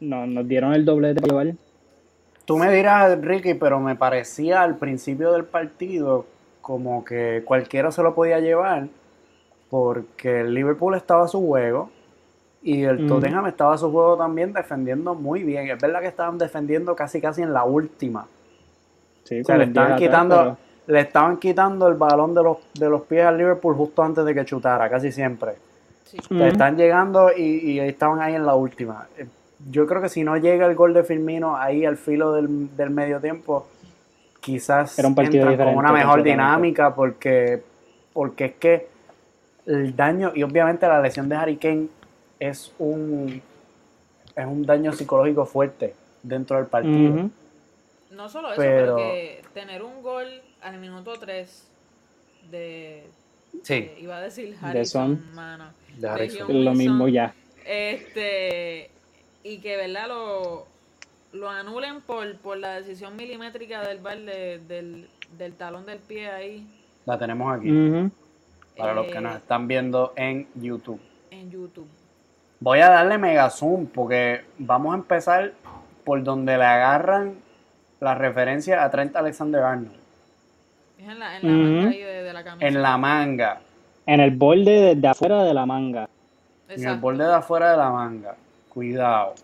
no, nos dieron el doblete para llevar. Tú me dirás, Ricky, pero me parecía al principio del partido como que cualquiera se lo podía llevar porque el Liverpool estaba a su juego y el Ujú. Tottenham estaba a su juego también defendiendo muy bien. Es verdad que estaban defendiendo casi casi en la última. Sí, O sea, le estaban 10 atrás, quitando, pero- le estaban quitando el balón de los, de los pies al Liverpool justo antes de que chutara, casi siempre. Sí. Ujú. Están llegando y, y estaban ahí en la última. Eh, Yo creo que si no llega el gol de Firmino ahí al filo del, del medio tiempo, quizás Era un partido entran con una mejor dinámica porque, porque es que el daño, y obviamente la lesión de Harry Kane es un, es un daño psicológico fuerte dentro del partido. No solo eso, Pero- pero que tener un gol al minuto 3 de, Sí, de- iba a decir De Harrison, Son. mano. de Harrison. Lo mismo ya. Este y que verdad lo lo anulen por, por la decisión milimétrica del bar de- del, del talón del pie ahí La tenemos aquí, para los que eh, nos están viendo en YouTube. en YouTube. Voy a darle mega zoom porque vamos a empezar por donde le agarran la referencia a Trent Alexander Arnold. Es en la, en la Ujú. manga ahí de, de la camisa. En la manga, En el borde de afuera de la manga. en el borde de afuera de la manga. Cuidado.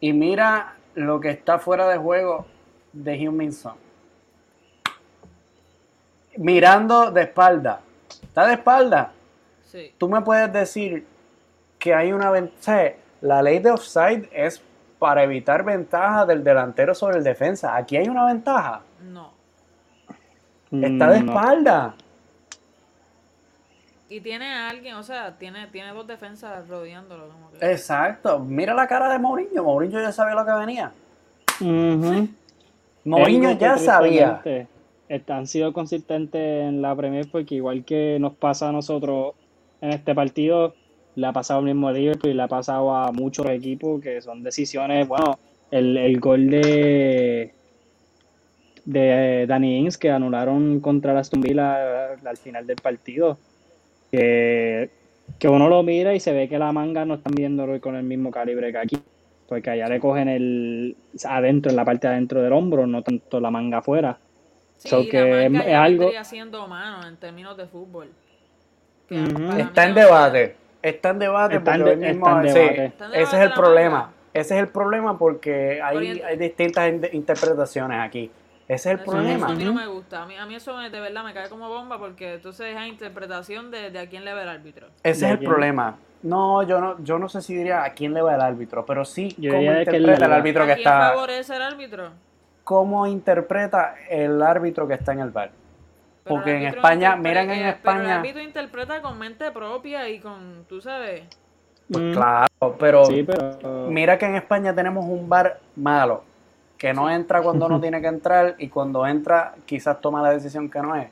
Y mira lo que está fuera de juego de Heung-Min Son. Mirando de espalda. Está de espalda. Sí. Tú me puedes decir que hay una ventaja. La ley de offside es para evitar ventaja del delantero sobre el defensa. Aquí hay una ventaja. No. Está de Mm, no. espalda. Y tiene a alguien, o sea, tiene, tiene dos defensas rodeándolo. Como que... Exacto. Mira la cara de Mourinho. Mourinho ya sabía lo que venía. Mourinho ya sabía. Han sido consistentes en la Premier porque igual que nos pasa a nosotros en este partido, le ha pasado al mismo Liverpool y le ha pasado a muchos equipos que son decisiones, bueno, el, el gol de de Danny Ings que anularon contra la Aston Villa al final del partido, que, que uno lo mira y se ve que la manga no están viéndolo con el mismo calibre que aquí, porque allá le cogen el adentro, en la parte de adentro del hombro, no tanto la manga afuera. Sí, So y que la manga es algo- siendo mano en términos de fútbol. Está en no- debate. Está en debate Está en porque de- hoy mismo- está en sí, debate. Está en ese es el problema. Ese es el problema porque hay, hay distintas in- interpretaciones aquí. Ese es el Eso- problema. Eso a mí no me gusta. A mí, a mí eso de verdad me cae como bomba porque entonces es interpretación de, de a quién le ve el árbitro. Ese ¿De es el quién? problema. No, yo no, yo no sé si diría a quién le va el árbitro, pero sí Yo cómo interpreta el va. árbitro ¿A que quién está, favorece el árbitro? cómo interpreta el árbitro que está en el bar. Pero Porque en España, miren en eh, Pero el España- árbitro interpreta con mente propia y con, tú sabes, Pues Mm, claro, pero Sí, pero. mira que en España tenemos un bar malo, que no entra cuando no tiene que entrar y cuando entra quizás toma la decisión que no es.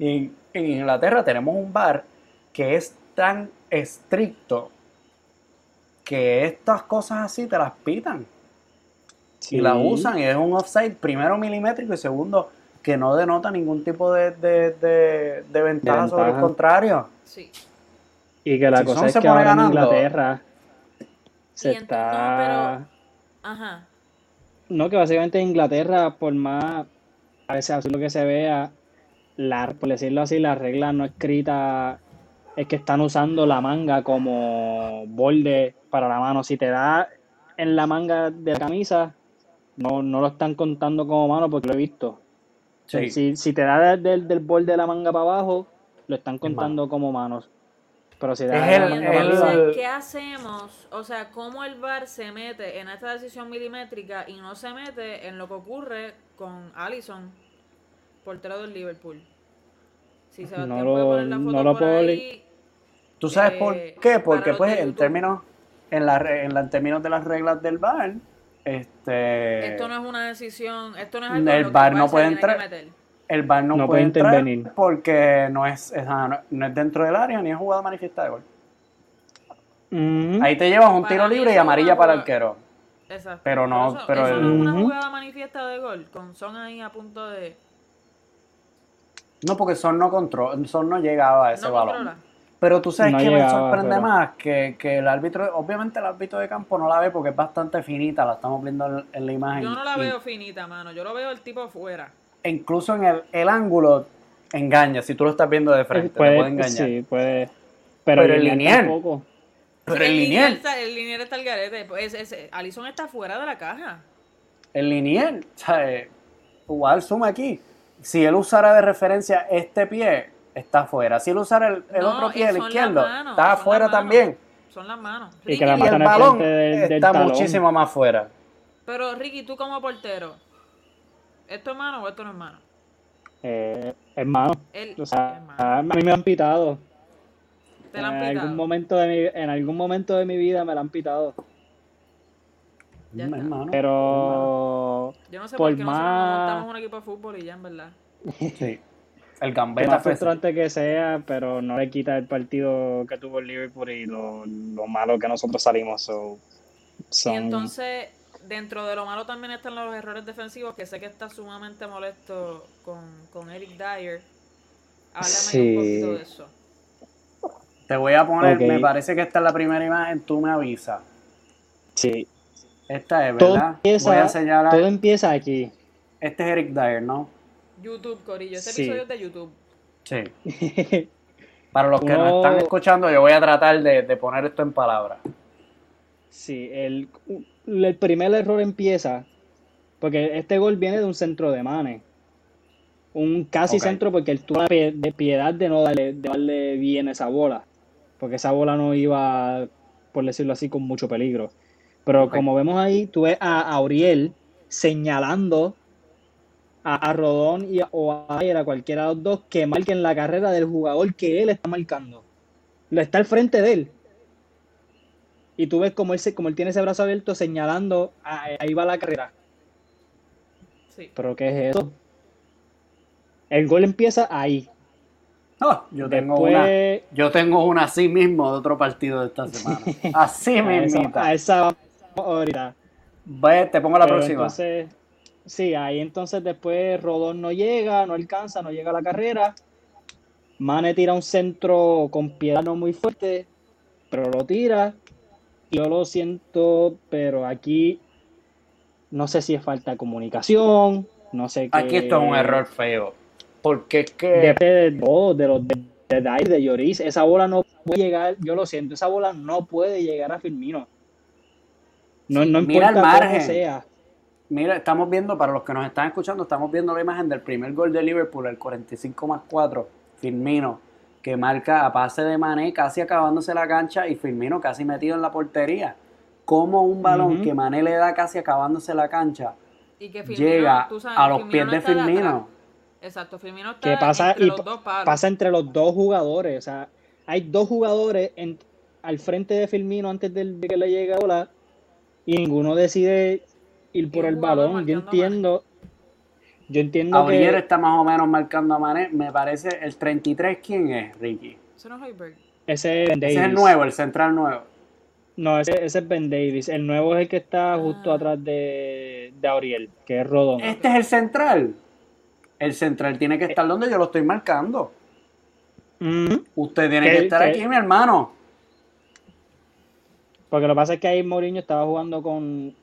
Y en Inglaterra tenemos un bar que es tan estricto que estas cosas así te las pitan. Y las usan y es un offside primero milimétrico y segundo que no denota ningún tipo de, de, de- de ventaja sobre el contrario. Sí. Y que la Si cosa es se que pone ahora en ganando. Inglaterra se está. no, Ajá. No, que básicamente en Inglaterra, por más a veces absurdo que se vea, la, por decirlo así, la regla no escrita es que están usando la manga como borde para la mano. Si te da en la manga de la camisa, no, no lo están contando como mano porque lo he visto. Sí. Si, si te da del, del, del borde de la manga para abajo, lo están contando como manos. Pero si da de la el- el- Entonces, ¿qué hacemos? O sea, ¿cómo el VAR se mete en esta decisión milimétrica y no se mete en lo que ocurre con Allison, portero del Liverpool? Si Sebastián No puede lo- poner la foto no lo por puedo ahí, ¿Tú sabes por Eh, qué? para Porque pues en YouTube. términos en la, re- en la- en términos de las reglas del VAR, este esto no es una decisión, esto no es algo El lo que no se puede entrar. meter. el VAR no, No puede puede entrar intervenir. porque no es, es- no, es dentro del área ni es jugada manifiesta de gol. Ahí te llevas un Para tiro libre y amarilla para el arquero. Exacto. Pero no- eso, pero eso el- no es una jugada manifiesta de gol, con Son ahí a punto de... No, porque Son no control, Son no llegaba a ese no balón. controla. Pero tú sabes No que me sorprende pero- más que, que el árbitro, obviamente el árbitro de campo no la ve porque es bastante finita, la estamos viendo en, en la imagen. Yo no la Y- veo finita, mano. Yo lo veo el tipo afuera. e incluso en el, el ángulo engaña, si tú lo estás viendo de frente, te puede engañar. Sí, puede. Pero, Pero el lineal lineal. tampoco. Pero el linier lineal, está- El linier está al garete. Pues, Alisson está fuera de la caja. el lineal, o sea, eh, igual suma aquí. Si él usara de referencia este pie, está afuera. Si él usara el, el No, otro pie, el izquierdo, manos, está afuera también. Son las manos. Y Ricky, que la Y el al balón del- del está talón. muchísimo más fuera. Pero Ricky, tú como portero, ¿esto es mano o esto no es mano? Eh, hermano, Él o sea, es mano. a mí me han pitado. Te En la han algún pitado. momento de mi, en algún momento de mi vida me la han pitado. Ya está. hermano, Pero Yo no sé por por qué nosotros no más- montamos un equipo de fútbol y ya, en verdad. Sí. El gambeta más frustrante que sea, pero no le quita el partido que tuvo el Liverpool y lo, lo malo que nosotros salimos. So, son- Y entonces, dentro de lo malo también están los errores defensivos, que sé que está sumamente molesto con, con Eric Dyer. Háblame Sí. un poquito de eso. Te voy a poner, me parece que esta es la primera imagen, tú me avisas. sí, Esta es, todo ¿verdad? empieza, Voy a señalar. todo empieza aquí. Este es Eric Dyer, ¿no? YouTube, Corillo. Este Sí. episodio es de YouTube. Sí. Para los que nos están escuchando, yo voy a tratar de, de poner esto en palabras. Sí, el, el primer error empieza porque este gol viene de un centro de Mane. Un casi centro porque él tuvo la de piedad de no darle, de darle bien esa bola. Porque esa bola no iba, por decirlo así, con mucho peligro. Pero como vemos ahí, tú ves a Auriel señalando a, a Rodón y a, o a Ayer, a cualquiera de los dos, que marquen la carrera del jugador que él está marcando. Lo está al frente de él. Y tú ves como él, se, como él tiene ese brazo abierto señalando, "Ah, ahí va la carrera. Sí. ¿Pero qué es eso? El gol empieza ahí. Oh, yo, tengo una, Después, yo tengo una así mismo de otro partido de esta semana. Así a esa, mismita. a esa vamos ahorita. Ve, te pongo la Pero próxima. entonces, sí, ahí entonces después Rodón no llega, no alcanza, no llega a la carrera. Mane tira un centro con piedad no muy fuerte, pero lo tira. Yo lo siento, pero aquí no sé si es falta de comunicación, no sé qué. Aquí esto es un error feo. Porque es que. Depende de de los de, de de Lloris. Esa bola no puede llegar, yo lo siento, esa bola no puede llegar a Firmino. No, no Mira el importa cómo margen. sea. Mira, estamos viendo, para los que nos están escuchando, estamos viendo la imagen del primer gol de Liverpool, el 45 más 4, Firmino, que marca a pase de Mané casi acabándose la cancha y Firmino casi metido en la portería. Como un balón que Mané le da casi acabándose la cancha Y que Firmino, llega tú sabes, a los Firmino pies no de atrás. Firmino. Exacto, Firmino está que pasa entre y los dos palos. pasa entre los dos jugadores. O sea, hay dos jugadores en- al frente de Firmino antes de que le llegue la bola y ninguno decide ir por el balón. Yo entiendo, yo entiendo Aurier que está más o menos marcando a Mané. Me parece el 33, ¿quién es, Ricky? Eso no es Hoiberg. ese es Ben Ese es el Davis. nuevo, el central nuevo. No, ese, ese es Ben Davis. El nuevo es el que está justo Ah. atrás de, de Auriel, que es Rodón. Este es el central. El central tiene que estar donde yo lo estoy marcando. Ujú. Usted tiene ¿Qué- que estar aquí, mi hermano. Porque lo que pasa es que ahí Mourinho estaba jugando con,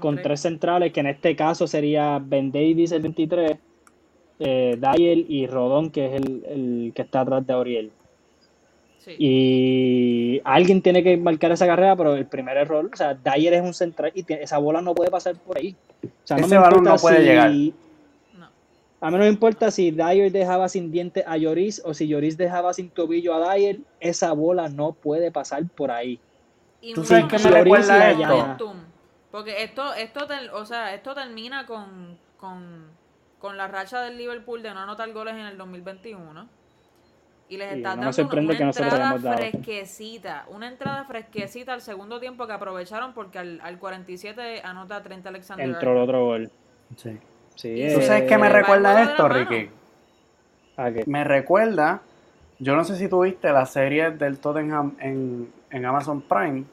con tres centrales, que en este caso sería Ben Davis, el 23, eh, Dyer y Rodón, que es el, el que está atrás de Auriel. Sí. Y alguien tiene que marcar esa carrera, pero el primer error, o sea, Dyer es un central y esa bola no puede pasar por ahí. O sea, Ese me balón no puede si- llegar. No. A mí no me importa si Dyer dejaba sin dientes a Lloris o si Lloris dejaba sin tobillo a Dyer, esa bola no puede pasar por ahí. Y ¿Tú sabes qué me recuerda esto? Porque esto, esto, ter- o sea, esto termina con, con, con la racha del Liverpool de no anotar goles en el 2021. Y les Sí, está no dando una que entrada fresquecita. Una entrada fresquecita al segundo tiempo que aprovecharon porque al, al 47 anota 30 Alexander. Entró el otro gol. Sí. Sí, Y ¿Tú sabes qué me recuerda esto. Ricky? ¿A qué? Me recuerda, yo no sé si tuviste la serie del Tottenham en, en Amazon Prime,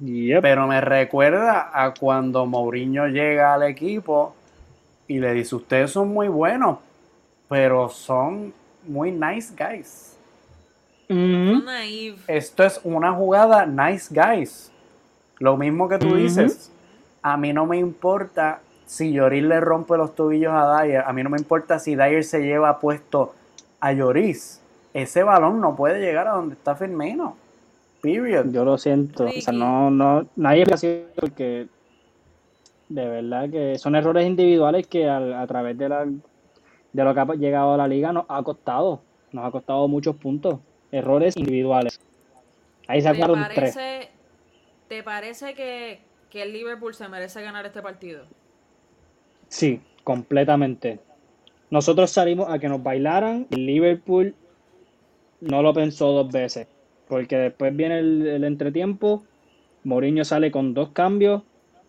Yep. pero me recuerda a cuando Mourinho llega al equipo y le dice, ustedes son muy buenos, pero son muy nice guys. Naive. Esto es una jugada nice guys. Lo mismo que tú Ujú. dices. A mí no me importa si Lloris le rompe los tobillos a Dyer. A mí no me importa si Dyer se lleva puesto a Lloris. Ese balón no puede llegar a donde está Firmino. Period. Yo lo siento. O sea, no, no, nadie es porque de verdad que son errores individuales que al- a, través de la de lo que ha llegado a la liga nos ha costado. Nos ha costado muchos puntos. Errores individuales. Ahí se ¿Te sacaron tres. parece, ¿te parece que, que el Liverpool se merece ganar este partido? Sí, completamente. Nosotros salimos a que nos bailaran y Liverpool no lo pensó dos veces. Porque después viene el, el entretiempo. Mourinho sale con dos cambios.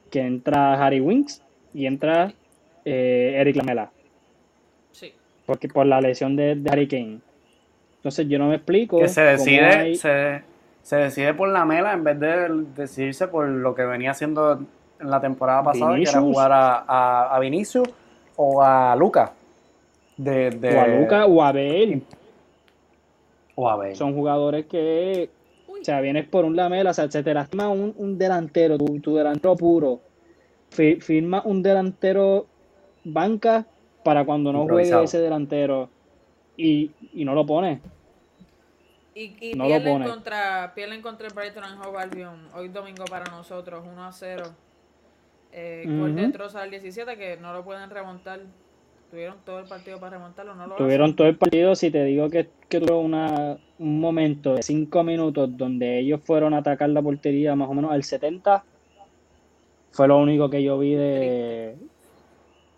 Que entra Harry Winks y entra eh, Eric Lamela. Sí. Porque por la lesión de, de Harry Kane. Entonces yo no me explico. Que se decide, hay- se, se decide por la mela en vez de decidirse por lo que venía haciendo en la temporada pasada, que era Vinicius. jugar a, a, a Vinicius o a Luca. De, de- o a Luca o a Bale. O a Bale. Son jugadores que Uy. O sea, vienes por un lamela, o sea, se te lastima un, un delantero, tu, tu delantero puro. Fi- firma un delantero banca para cuando no juegue ese delantero y, y no lo pone. Y, y No lo pierden, pone. contra, pierden contra el Brighton and Hove Albion hoy domingo para nosotros, 1 a 0. Eh, Gol de Ujú. Troza al 17 que no lo pueden remontar. Tuvieron todo el partido para remontarlo, no lo Tuvieron hacen. todo el partido, si te digo que, que tuvo una, un momento de cinco minutos donde ellos fueron a atacar la portería más o menos al 70, fue lo único que yo vi de...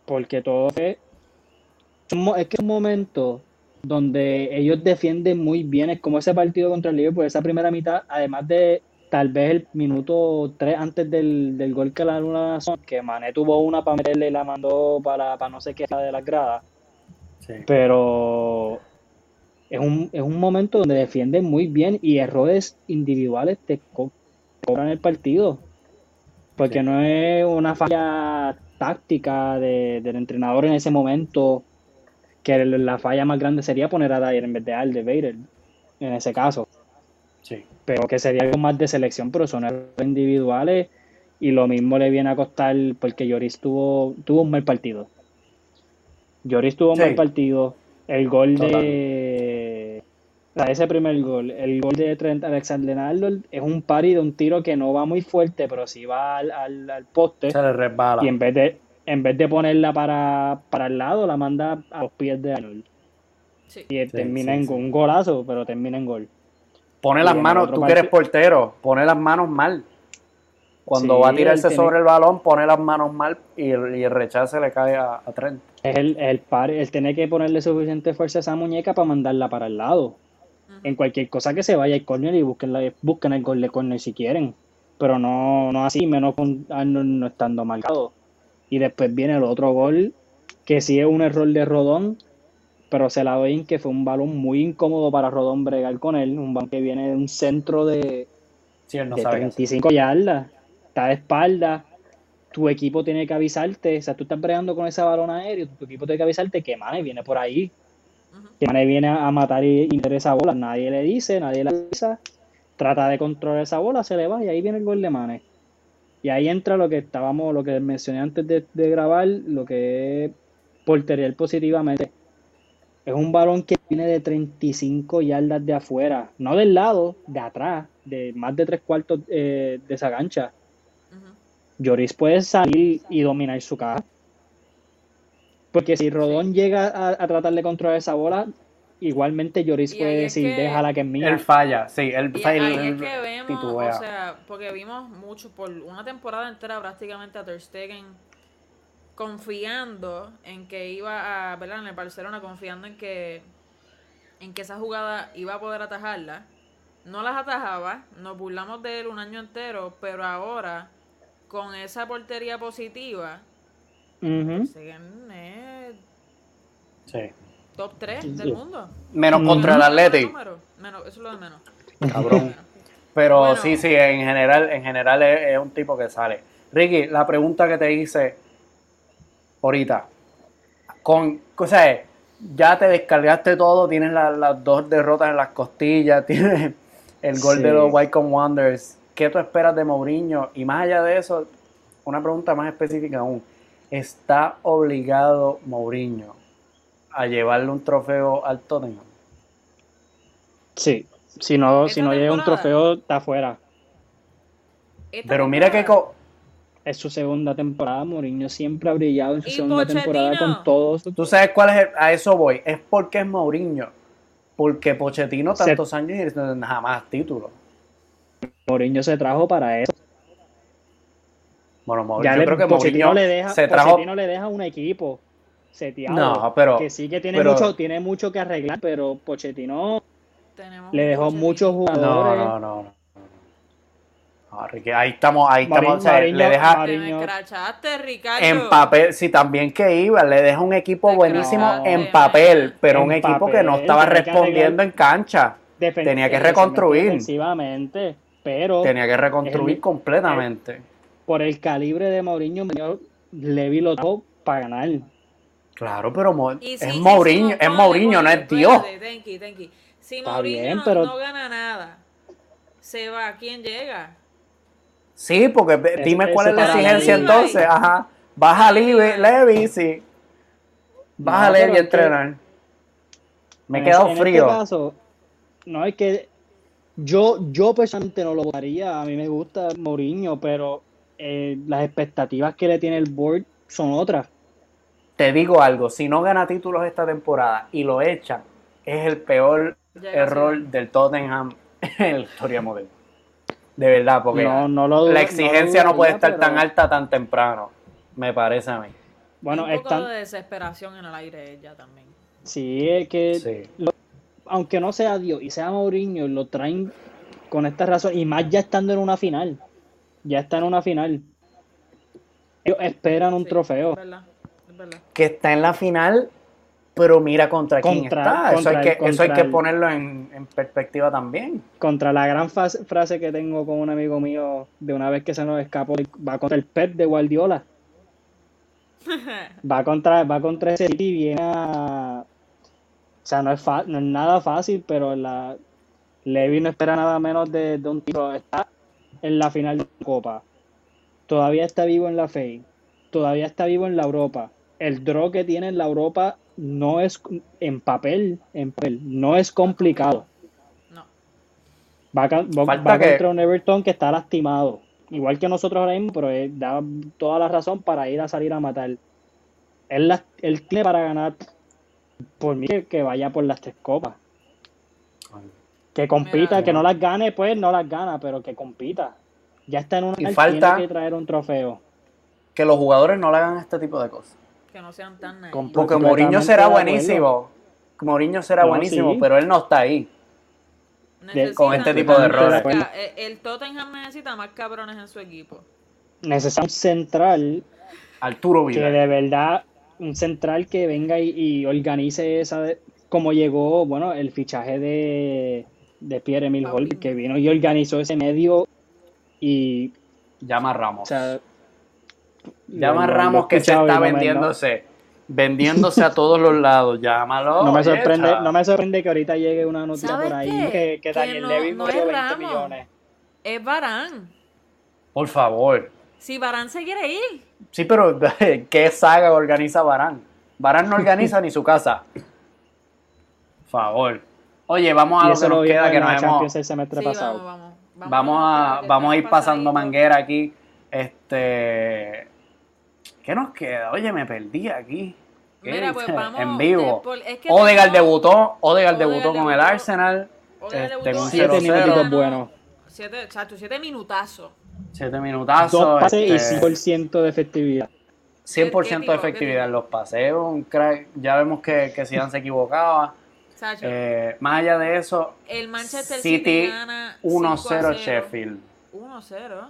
Porque todo fue... Es que es un momento donde ellos defienden muy bien, es como ese partido contra el Liverpool, esa primera mitad, además de tal vez el minuto 3 antes del, del gol que la Luna que Mané tuvo una para meterle y la mandó para, para no sé qué de las gradas Sí. pero es un, es un momento donde defienden muy bien y errores individuales te co- cobran el partido. Porque Sí. no es una falla táctica de- del entrenador en ese momento, que la falla más grande sería poner a Dyer en vez de Aldebater, en ese caso. Sí. Pero que sería algo más de selección, pero son errores individuales y lo mismo le viene a costar porque Lloris tuvo, tuvo un mal partido. Lloris tuvo un Sí. mal partido. El gol Total. de. o sea, ese primer gol, el gol de Trent Alexander Arnold es un pari de un tiro que no va muy fuerte, pero sí va al, al, al poste. Se le resbala. Y en vez de, en vez de ponerla para, para el lado, la manda a los pies de Arnold. Sí. Y termina sí, en sí. un golazo, pero termina en gol. Pone las el manos, tú que eres portero, pone las manos mal. Cuando Sí, va a tirarse tiene- sobre el balón, pone las manos mal y el, y el rechace le cae a, a Trent. Es el, el par, él tiene que ponerle suficiente fuerza a esa muñeca para mandarla para el lado. En cualquier cosa que se vaya al corner y busquen, la, busquen el gol de corner si quieren. Pero no, no así, menos con Arnold no estando marcado. Y después viene el otro gol, que sí es un error de Rodón, pero se la doy que fue un balón muy incómodo para Rodón bregar con él. Un balón que viene de un centro de, Sí, él no de sabe. 35 yardas. Está de espalda. Tu equipo tiene que avisarte. O sea, tú estás bregando con ese balón aéreo. Tu equipo tiene que avisarte que Mane viene por ahí. Que Mane viene a matar y, y meter esa bola. Nadie le dice, nadie le avisa. Trata de controlar esa bola, se le va y ahí viene el gol de Mane. Y ahí entra lo que estábamos, lo que mencioné antes de, de grabar, lo que es portería positivamente. Es un balón que viene de 35 yardas de afuera, no del lado, de atrás, de más de tres cuartos eh, de esa cancha. Ujú. Lloris puede salir y dominar su caja. Porque si Rodón llega a, a tratar de controlar esa bola, igualmente Lloris puede es decir, que- déjala que es mía. Él falla, sí. Él, Y él- ahí él es que vemos, titubea. o sea, porque vimos mucho, por una temporada entera prácticamente a Ter Stegen confiando en que iba a, ¿verdad? En el Barcelona, confiando en que, en que esa jugada iba a poder atajarla. No las atajaba, nos burlamos de él un año entero, pero ahora, con esa portería positiva, Ujú. Stegen es sí. top 3 Sí. del mundo. Menos contra el menos, eso es lo de menos. Cabrón. Pero Bueno. sí, sí, en general, en general es, es un tipo que sale. Ricky, la pregunta que te hice ahorita, con, o sea, ya te descargaste todo, tienes la- las dos derrotas en las costillas, tienes el gol Sí. de los Wycombe Wonders. ¿Qué tú esperas de Mourinho? Y más allá de eso, una pregunta más específica aún. ¿Está obligado Mourinho a llevarle un trofeo al Tottenham? Sí, si no, si no llega un trofeo, está afuera. Esta Pero mira que... Es su segunda temporada, Mourinho siempre ha brillado en su ¿Y segunda temporada con todos. ¿Tú sabes cuál es? el- a eso voy. Es porque es Mourinho. Porque Pochettino Se- tantos años y jamás título. Mourinho se trajo para eso. Bueno, Mourinho, Ya yo le, creo que Pochettino Mourinho le deja, se trajo... Pochettino le deja un equipo seteado. No, pero- que sí que tiene pero- mucho, tiene mucho que arreglar, pero Pochettino le dejó Pochettino. muchos No, jugadores. no, no. no. No, Ricky, ahí estamos, ahí estamos. o sea, Mourinho- le deja Te Ricardo. en papel, sí, también que iba, le deja un equipo Te buenísimo en papel, pero En un equipo que no estaba respondiendo en cancha. Tenía que reconstruir. Defensivamente, pero Tenía que reconstruir el- completamente. por el calibre de Mourinho, Levi lo trajo para ganar. Claro, pero Mo- es Mourinho, no- es Mourinho, no es Dios. Si Está Mourinho bien, no, pero- no gana nada, se va. ¿Quién llega? Sí, porque dime cuál es la exigencia Levi. entonces. Ajá. Baja a Levi, Levi, sí. Baja a No, Levi a entrenar. Me he quedado este- en frío. este caso, no es que yo, yo personalmente no lo votaría. A mí me gusta Mourinho, pero eh, las expectativas que le tiene el board son otras. Te digo algo, si no gana títulos esta temporada y lo echan, es el peor Llega error así. del Tottenham en la historia moderna. De verdad, porque No, no lo dudo- la no exigencia no, puede estar tan alta tan temprano, me parece a mí. Bueno, un poco están, de desesperación en el aire ya también. sí, es que Sí. aunque no sea Dios y sea Mourinho, lo traen con esta razón y más ya estando en una final. Ya está en una final. Ellos esperan un Sí, trofeo. Es verdad, es verdad. Que está en la final, pero mira contra, quién Contra- está. eso, hay que, el- eso hay que ponerlo en, en perspectiva también. Contra la gran frase que tengo con un amigo mío de una vez que se nos escapó, va contra el Pep de Guardiola. Va contra, va contra ese City y viene a... O sea, no es, fa- no es nada fácil, pero la Levi no espera nada menos de, de un tipo. Está en la final de la Copa. Todavía está vivo en la FEI. Todavía está vivo en la Europa. El draw que tiene en la Europa no es en papel, en papel, no es complicado. No. Va, va- va que- contra un Everton que está lastimado. Igual que nosotros ahora mismo, pero él da toda la razón para ir a salir a matar. Él, la- él tiene para ganar, por mí, que- que vaya por las tres copas. Que compita, Mira. que no las gane, pues no las gana, pero que compita. Ya está en una Y falta- tiene que traer un trofeo. Que los jugadores no le hagan este tipo de cosas. Que no sean tan naivos. Porque Mourinho será buenísimo. Mourinho será No, buenísimo, sí. pero él no está ahí. Con este tipo de errores. eh, El Tottenham necesita más cabrones en su equipo. Necesita un central Arturo que Vidal. de verdad, un central que venga y, y organice esa, de- como llegó, bueno, el fichaje de, de Pierre Emil. Hall, que vino y organizó ese medio y, Llama a Ramos. o sea, Llama a Ramos que se está no vendiéndose. Vendiéndose a todos los lados. Llámalo. No, me sorprende, no me sorprende que ahorita llegue una noticia ¿Sabes por ahí qué? que, que Que Daniel no- Levy no murió es 20 Ramos. millones. Es Barán. Por favor. Si Barán se quiere ir. Sí, pero ¿qué saga organiza Barán? Barán no organiza ni su casa. Por favor. Oye, vamos a lo que nos queda, que nos hemos... El semestre Sí, pasado. vamos, vamos. Vamos a, vamos a ir pasando manguera aquí. Este... ¿Qué nos queda? Oye, me perdí aquí. ¿Qué Mira, pues vamos en vivo. de- por- es que Odegaard debutó, Odegaard debutó con el. Arsenal. Odegaard este, debutó Siete 0-0. minutitos buenos. Siete, exacto, siete minutazos. Siete minutazos. Dos pases y este, 100% de efectividad. 100% ¿Qué tipo? de ¿Qué efectividad en los paseos. Un crack. Ya vemos que, que Zidane se equivocaba. Sacho, Eh, más allá de eso, el Manchester City City, gana 1-0 5-0. Sheffield. 1-0.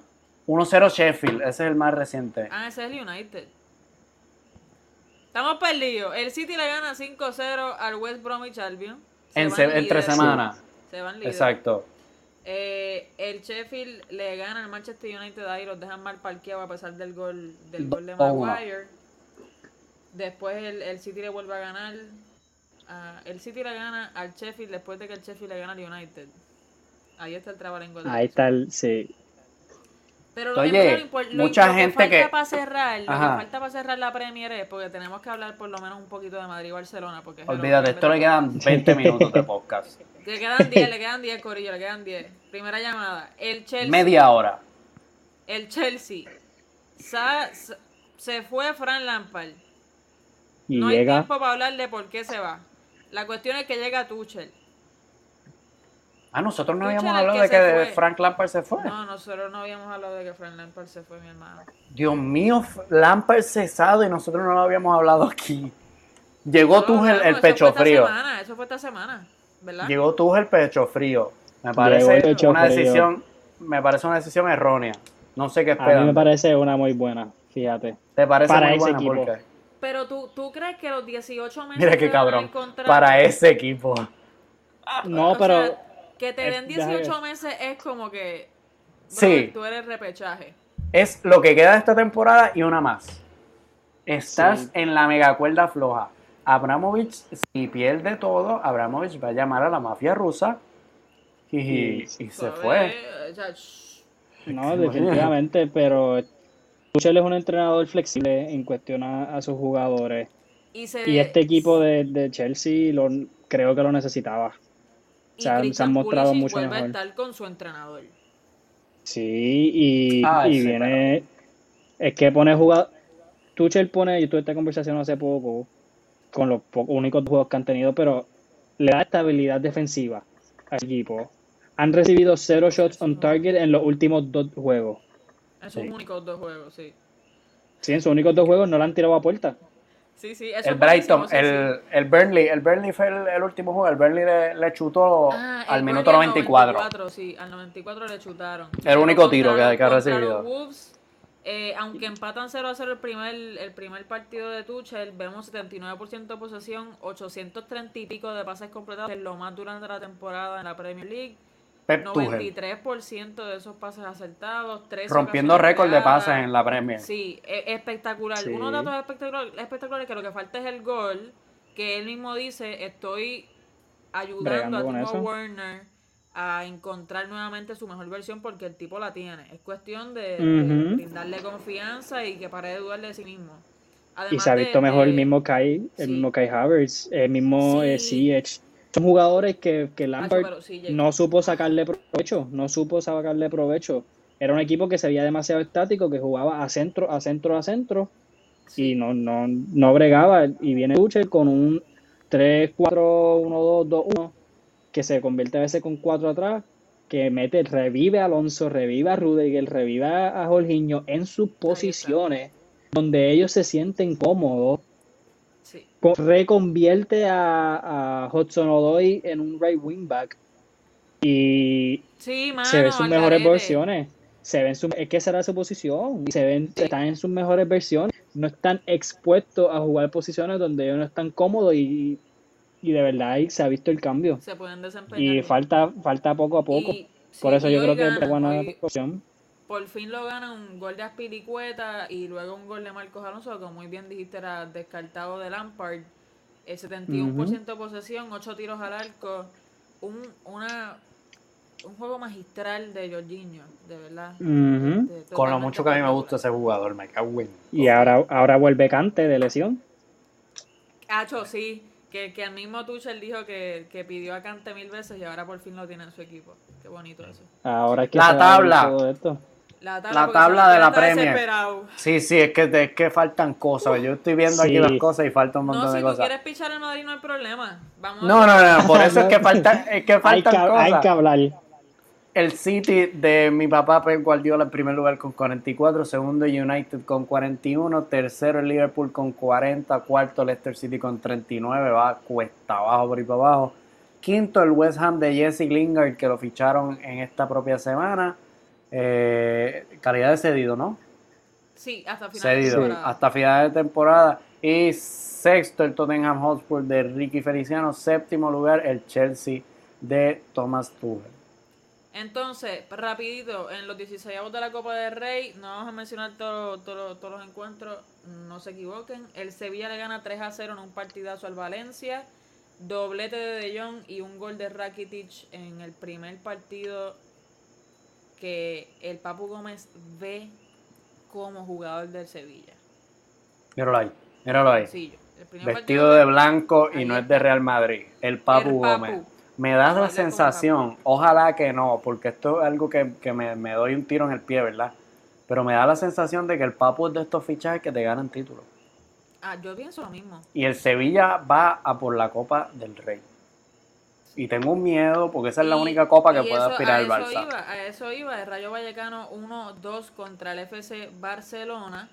1-0 Sheffield, ese es el más reciente. Ah, ese es el United. Estamos perdidos. El City le gana 5-0 al West Bromwich Albion. Se En van se- entre líderes. semanas. Se van líderes. Exacto. Eh, el Sheffield le gana al Manchester United ahí, los dejan mal parqueados a pesar del gol del gol de 2-1. Maguire. Después el, el City le vuelve a ganar. el City le gana al Sheffield después de que el Sheffield le gana al United. Ahí está el trabalengo. de Ahí está el, sí. Pero lo Oye, que, lo impor- lo- mucha lo gente falta que- para cerrar, lo que falta para cerrar la Premier es porque tenemos que hablar por lo menos un poquito de Madrid y Barcelona. Porque Olvídate, esto le quedan 20 minutos de podcast. Le quedan 10, le quedan 10, Corillo, le quedan 10. Primera llamada. El Chelsea. Media hora. El Chelsea. Sa- sa- se fue Fran Lampard. Y no hay tiempo para hablar de por qué se va. La cuestión es que llega Tuchel. Ah, nosotros no habíamos hablado que de que fue. Frank Lampard se fue. No, nosotros no habíamos hablado de que Fran Lampard se fue, mi hermano. Dios mío, Lampard cesado y nosotros no lo habíamos hablado aquí. Llegó No, no, el eso pecho fue esta frío. semana, eso fue esta semana, ¿verdad? Llegó Tuchel el pecho frío. Me parece pecho una frío. decisión, me parece una decisión errónea. No sé qué A mí me esperan. parece una muy buena, fíjate. ¿Te parece para muy ese buena? equipo. ¿Por qué? Pero tú, tú crees que los 18 meses Mira qué cabrón. Para ese equipo. No, O pero sea, que te es- den déjame 18 meses es como que. Sí. Tú eres repechaje. Es lo que queda de esta temporada y una más. Estás Sí. en la mega cuerda floja. Abramovich, si pierde todo, Abramovich va a llamar a la mafia rusa y, Sí. y se fue. no, definitivamente, pero Tuchel es un entrenador flexible en cuestión a, a sus jugadores. Y, se, Y este equipo de, de Chelsea lo, creo que lo necesitaba. Y se han- se han Christian mostrado Pulisic mucho vuelve mejor. a estar con su entrenador. Sí, y, Ah, y sí, viene. Es que pone jugador. Tuchel pone, yo tuve esta conversación hace poco con los po- únicos juegos que han tenido, pero le da estabilidad defensiva al equipo. Han recibido cero shots on target en los últimos dos juegos. Esos Sí. únicos dos juegos, sí. Sí, en sus únicos dos juegos no le han tirado a puerta. Sí, sí, eso El Brighton, sí, el, el Burnley, el Burnley fue el, el último juego. El Burnley le, le chutó Ah, al minuto Burnley 94. 94, sí, al 94 le chutaron. El único Contra tiro que- que ha recibido. Wolves, eh, aunque empatan 0 a 0 el primer, el primer partido de Tuchel, vemos 79% de posesión, 830 y pico de pases completados, que es lo más durante la temporada en la Premier League. Pep Tuchel, 93% de esos pases acertados, 13 rompiendo récord de pases en la Premier. Sí, es espectacular. Sí. Unos datos espectacular- espectaculares que lo que falta es el gol, que él mismo dice, estoy ayudando a Timo eso. Werner a encontrar nuevamente su mejor versión porque el tipo la tiene. Es cuestión de, de Ujú. brindarle confianza y que pare de dudar de sí mismo. Y se ha de- visto mejor el mismo Kai, el sí. mismo Kai Havertz, el mismo eh, Sí. Son jugadores que, que Hacho, Lampard sí, no supo sacarle provecho, no supo sacarle provecho. Era un equipo que se veía demasiado estático, que jugaba a centro, a centro, a centro, Sí. y no, no, no bregaba. Y viene Tuchel con un 3-4-1-2-2-1, que se convierte a veces con 4 atrás, que mete, revive a Alonso, revive a Rudiger, revive a Jorginho en sus posiciones donde ellos se sienten cómodos reconvierte a, a Hudson Odoi en un right wing back y Sí, mano, se ven sus mejores versiones. Se ven su, es que será su posición. Y se ven, están en sus mejores versiones. No están expuestos a jugar posiciones donde ellos no están cómodos y, y de verdad ahí se ha visto el cambio. Se pueden desempeñar. Y falta, falta poco a poco. Y- Por sí, eso yo creo que ganan, es buena opción. Por fin lo gana un gol de Aspilicueta y luego un gol de Marcos Alonso, que como muy bien dijiste era descartado de Lampard. El 71% de posesión, 8 tiros al arco. Un, una, un juego magistral de Jorginho, de verdad. Ujú. Este, Con lo mucho que a mí me gusta ese jugador, me cago en. Y ahora, ahora vuelve Cante de lesión. Hacho, sí, que, que el mismo Tuchel dijo que, que pidió a Cante mil veces y ahora por fin lo tiene en su equipo. Qué bonito eso. Ahora es que La tabla. todo esto. La La porque tabla de la Premier. Sí, sí, es que, es que faltan cosas. Yo estoy viendo aquí Sí. las cosas y falta un montón No, de si tú cosas. quieres pichar al Madrid no hay problema. Vamos No, no, no, por eso es que faltan, es que Hay faltan que, hay cosas. que hablar. El City de mi papá Pep Guardiola en primer lugar con 44, segundo United con 41, tercero el Liverpool con 40, cuarto Leicester City con 39, va cuesta abajo por ahí para abajo. Quinto el West Ham de Jesse Lingard que lo ficharon en esta propia semana. Eh, calidad de cedido, ¿no? Sí, hasta final de temporada. hasta final de temporada. Y sexto el Tottenham Hotspur de Ricky Feliciano. Séptimo lugar el Chelsea de Thomas Tuchel. Entonces, rapidito, en los 16 de la Copa del Rey, no vamos a mencionar todo- todo- todos los encuentros, no se equivoquen. El Sevilla le gana 3 a 0 en un partidazo al Valencia. Doblete de De Jong y un gol de Rakitic en el primer partido que el Papu Gómez ve como jugador del Sevilla. Míralo ahí, míralo ahí. Vestido de blanco y Ahí no es de Real Madrid. El Papu El Papu. Gómez. Me da la sensación, ojalá que no, porque esto es algo que, que me, me doy un tiro en el pie, ¿verdad? Pero me da la sensación de que el Papu es de estos fichajes que te ganan títulos. Ah, yo pienso lo mismo. Y el Sevilla va a por la Copa del Rey. Y tengo un miedo porque esa es la Y- única copa que puede aspirar el Barça. Iba, a eso iba, el Rayo Vallecano 1-2 contra el FC Barcelona.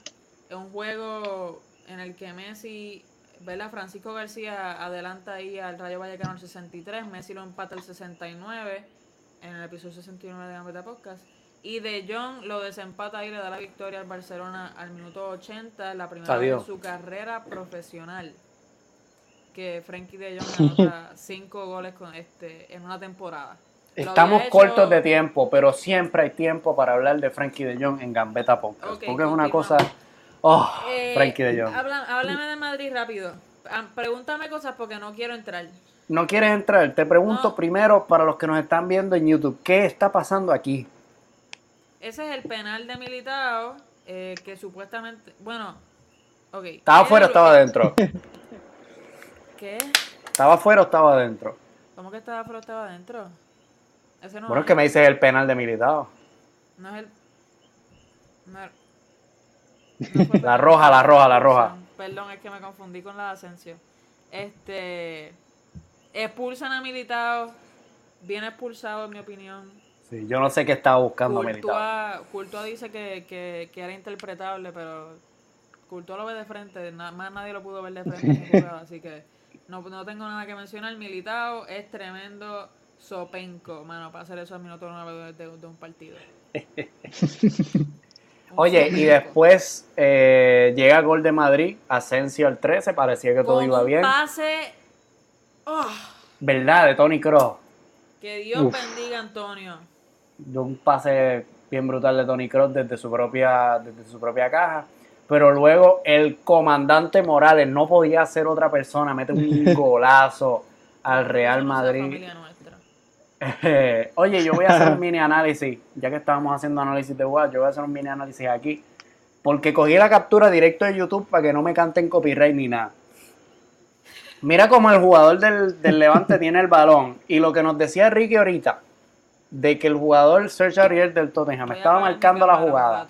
Es un juego en el que Messi, ¿verdad? Francisco García adelanta ahí al Rayo Vallecano el 63, Messi lo empata el 69 en el episodio 69 de Gambetta Podcast. Y De Jong lo desempata y le da la victoria al Barcelona al minuto 80, la primera vez en su carrera profesional que Frankie De Jong anota 5 goles con este en una temporada. Estamos hecho- cortos de tiempo, pero siempre hay tiempo para hablar de Frankie de Jong en Gambetta Podcast. Porque es una cosa. Oh, Eh, Frankie de Jong. háblame de Madrid rápido. Ah, Pregúntame cosas porque no quiero entrar. ¿No quieres entrar? Te pregunto No. primero para los que nos están viendo en YouTube, ¿qué está pasando aquí? Ese es el penal de Militao eh, que supuestamente, bueno, ok. ¿Estaba afuera estaba adentro? ¿Qué? ¿Estaba afuera o estaba adentro? ¿Cómo que estaba afuera o estaba adentro? Ese no Bueno, es que me dices el penal de Militao. no es el no no La roja, la roja, la roja. Perdón, es que me confundí con la de Asensio. Este expulsan a Militao, bien expulsado en mi opinión. Sí, yo no sé qué estaba buscando Militao. Courtois dice que, que, que era interpretable, pero Courtois lo ve de frente, más nadie lo pudo ver de frente así que no, no tengo nada que mencionar. Militao es tremendo sopenco, mano, para hacer eso al minuto 9 de, de- de un partido. Oye, y después eh, llega gol de Madrid, Asensio al 13, parecía que todo iba un bien. pase, ¡oh! ¿Verdad? De Tony Kroos. que Dios Uf. bendiga Antonio. de un pase bien brutal de Tony Kroos desde su propia desde su propia caja pero luego el comandante Morales no podía ser otra persona mete un golazo al Real Madrid oye yo voy a hacer un mini análisis ya que estábamos haciendo análisis de WhatsApp yo voy a hacer un mini análisis aquí porque cogí la captura directo de YouTube para que no me canten copyright ni nada Mira cómo el jugador del, del Levante tiene el balón. Y lo que nos decía Ricky ahorita, de que el jugador Serge Ariel del Tottenham estaba marcando la jugada.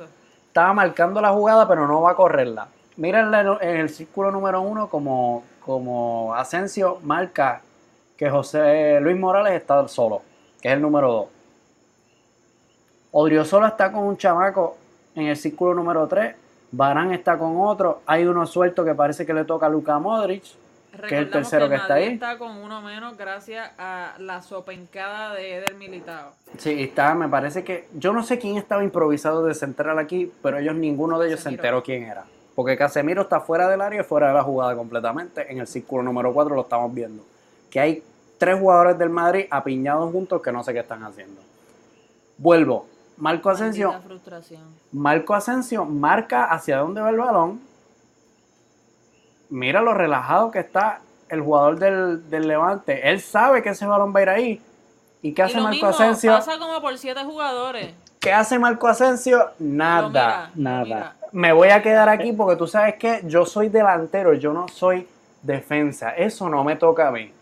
Estaba marcando la jugada, pero no va a correrla. Mira en, la- en el círculo número uno como, como Asensio marca que José Luis Morales está solo, que es el número dos. Odriozola está con un chamaco en el círculo número 3. Barán está con otro. Hay uno suelto que parece que le toca a Luka Modric. Que es el tercero que, está ahí. está con uno menos gracias a la sopencada de Eder Militao. Sí, está, me parece que. Yo no sé quién estaba improvisado de central aquí, pero ellos, ninguno de ellos se enteró quién era. Porque Casemiro está fuera del área y fuera de la jugada completamente. En el círculo número 4 lo estamos viendo. Que hay tres jugadores del Madrid apiñados juntos que no sé qué están haciendo. Vuelvo. Marco Asensio. Marco Asensio marca hacia dónde va el balón. Mira lo relajado que está el jugador del, del Levante. Él sabe que ese balón va a ir ahí. ¿Y qué Y hace lo Marco mismo, Asensio? pasa como por siete jugadores. ¿Qué hace Marco Asensio? Nada. mira, nada. mira. Me voy a quedar aquí porque tú sabes que yo soy delantero, yo no soy defensa. Eso no me toca a mí.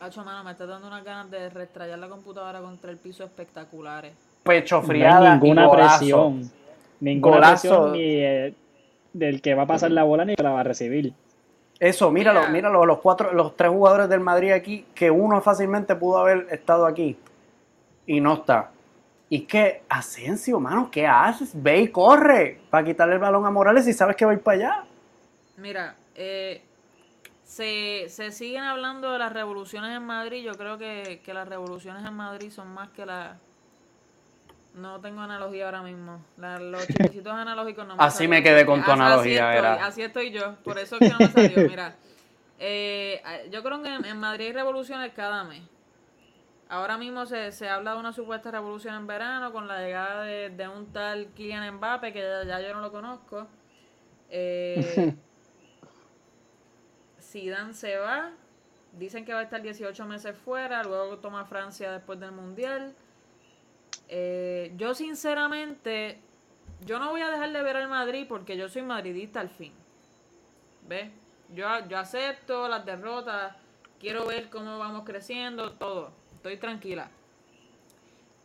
Hacho, mano, me está dando unas ganas de restrayar la computadora contra el piso espectaculares. Pecho No hay friada ninguna golazo. presión. Ninguna Golazo. presión ni eh, del que va a pasar la bola ni que la va a recibir. Eso, míralo, Mira. míralo, los cuatro, los tres jugadores del Madrid aquí, que uno fácilmente pudo haber estado aquí y no está. Y que Asensio, mano, ¿qué haces? Ve y corre para quitarle el balón a Morales y sabes que va a ir para allá. Mira, eh, se, se siguen hablando de las revoluciones en Madrid. Yo creo que, que las revoluciones en Madrid son más que las... No tengo analogía ahora mismo. La- los chistecitos analógicos no me Así me quedé con tu Así- analogía, Así estoy, así estoy yo. Por eso es que no me salió. Mira, eh, yo creo que en, en Madrid hay revoluciones cada mes. Ahora mismo se, se habla de una supuesta revolución en verano con la llegada de, de un tal Kylian Mbappe, que ya, ya yo no lo conozco. Eh, Zidane se va. Dicen que va a estar 18 meses fuera, luego toma Francia después del Mundial. Eh, yo sinceramente, yo no voy a dejar de ver al Madrid porque yo soy madridista al fin. ¿Ves? Yo, yo acepto las derrotas, quiero ver cómo vamos creciendo, todo. Estoy tranquila.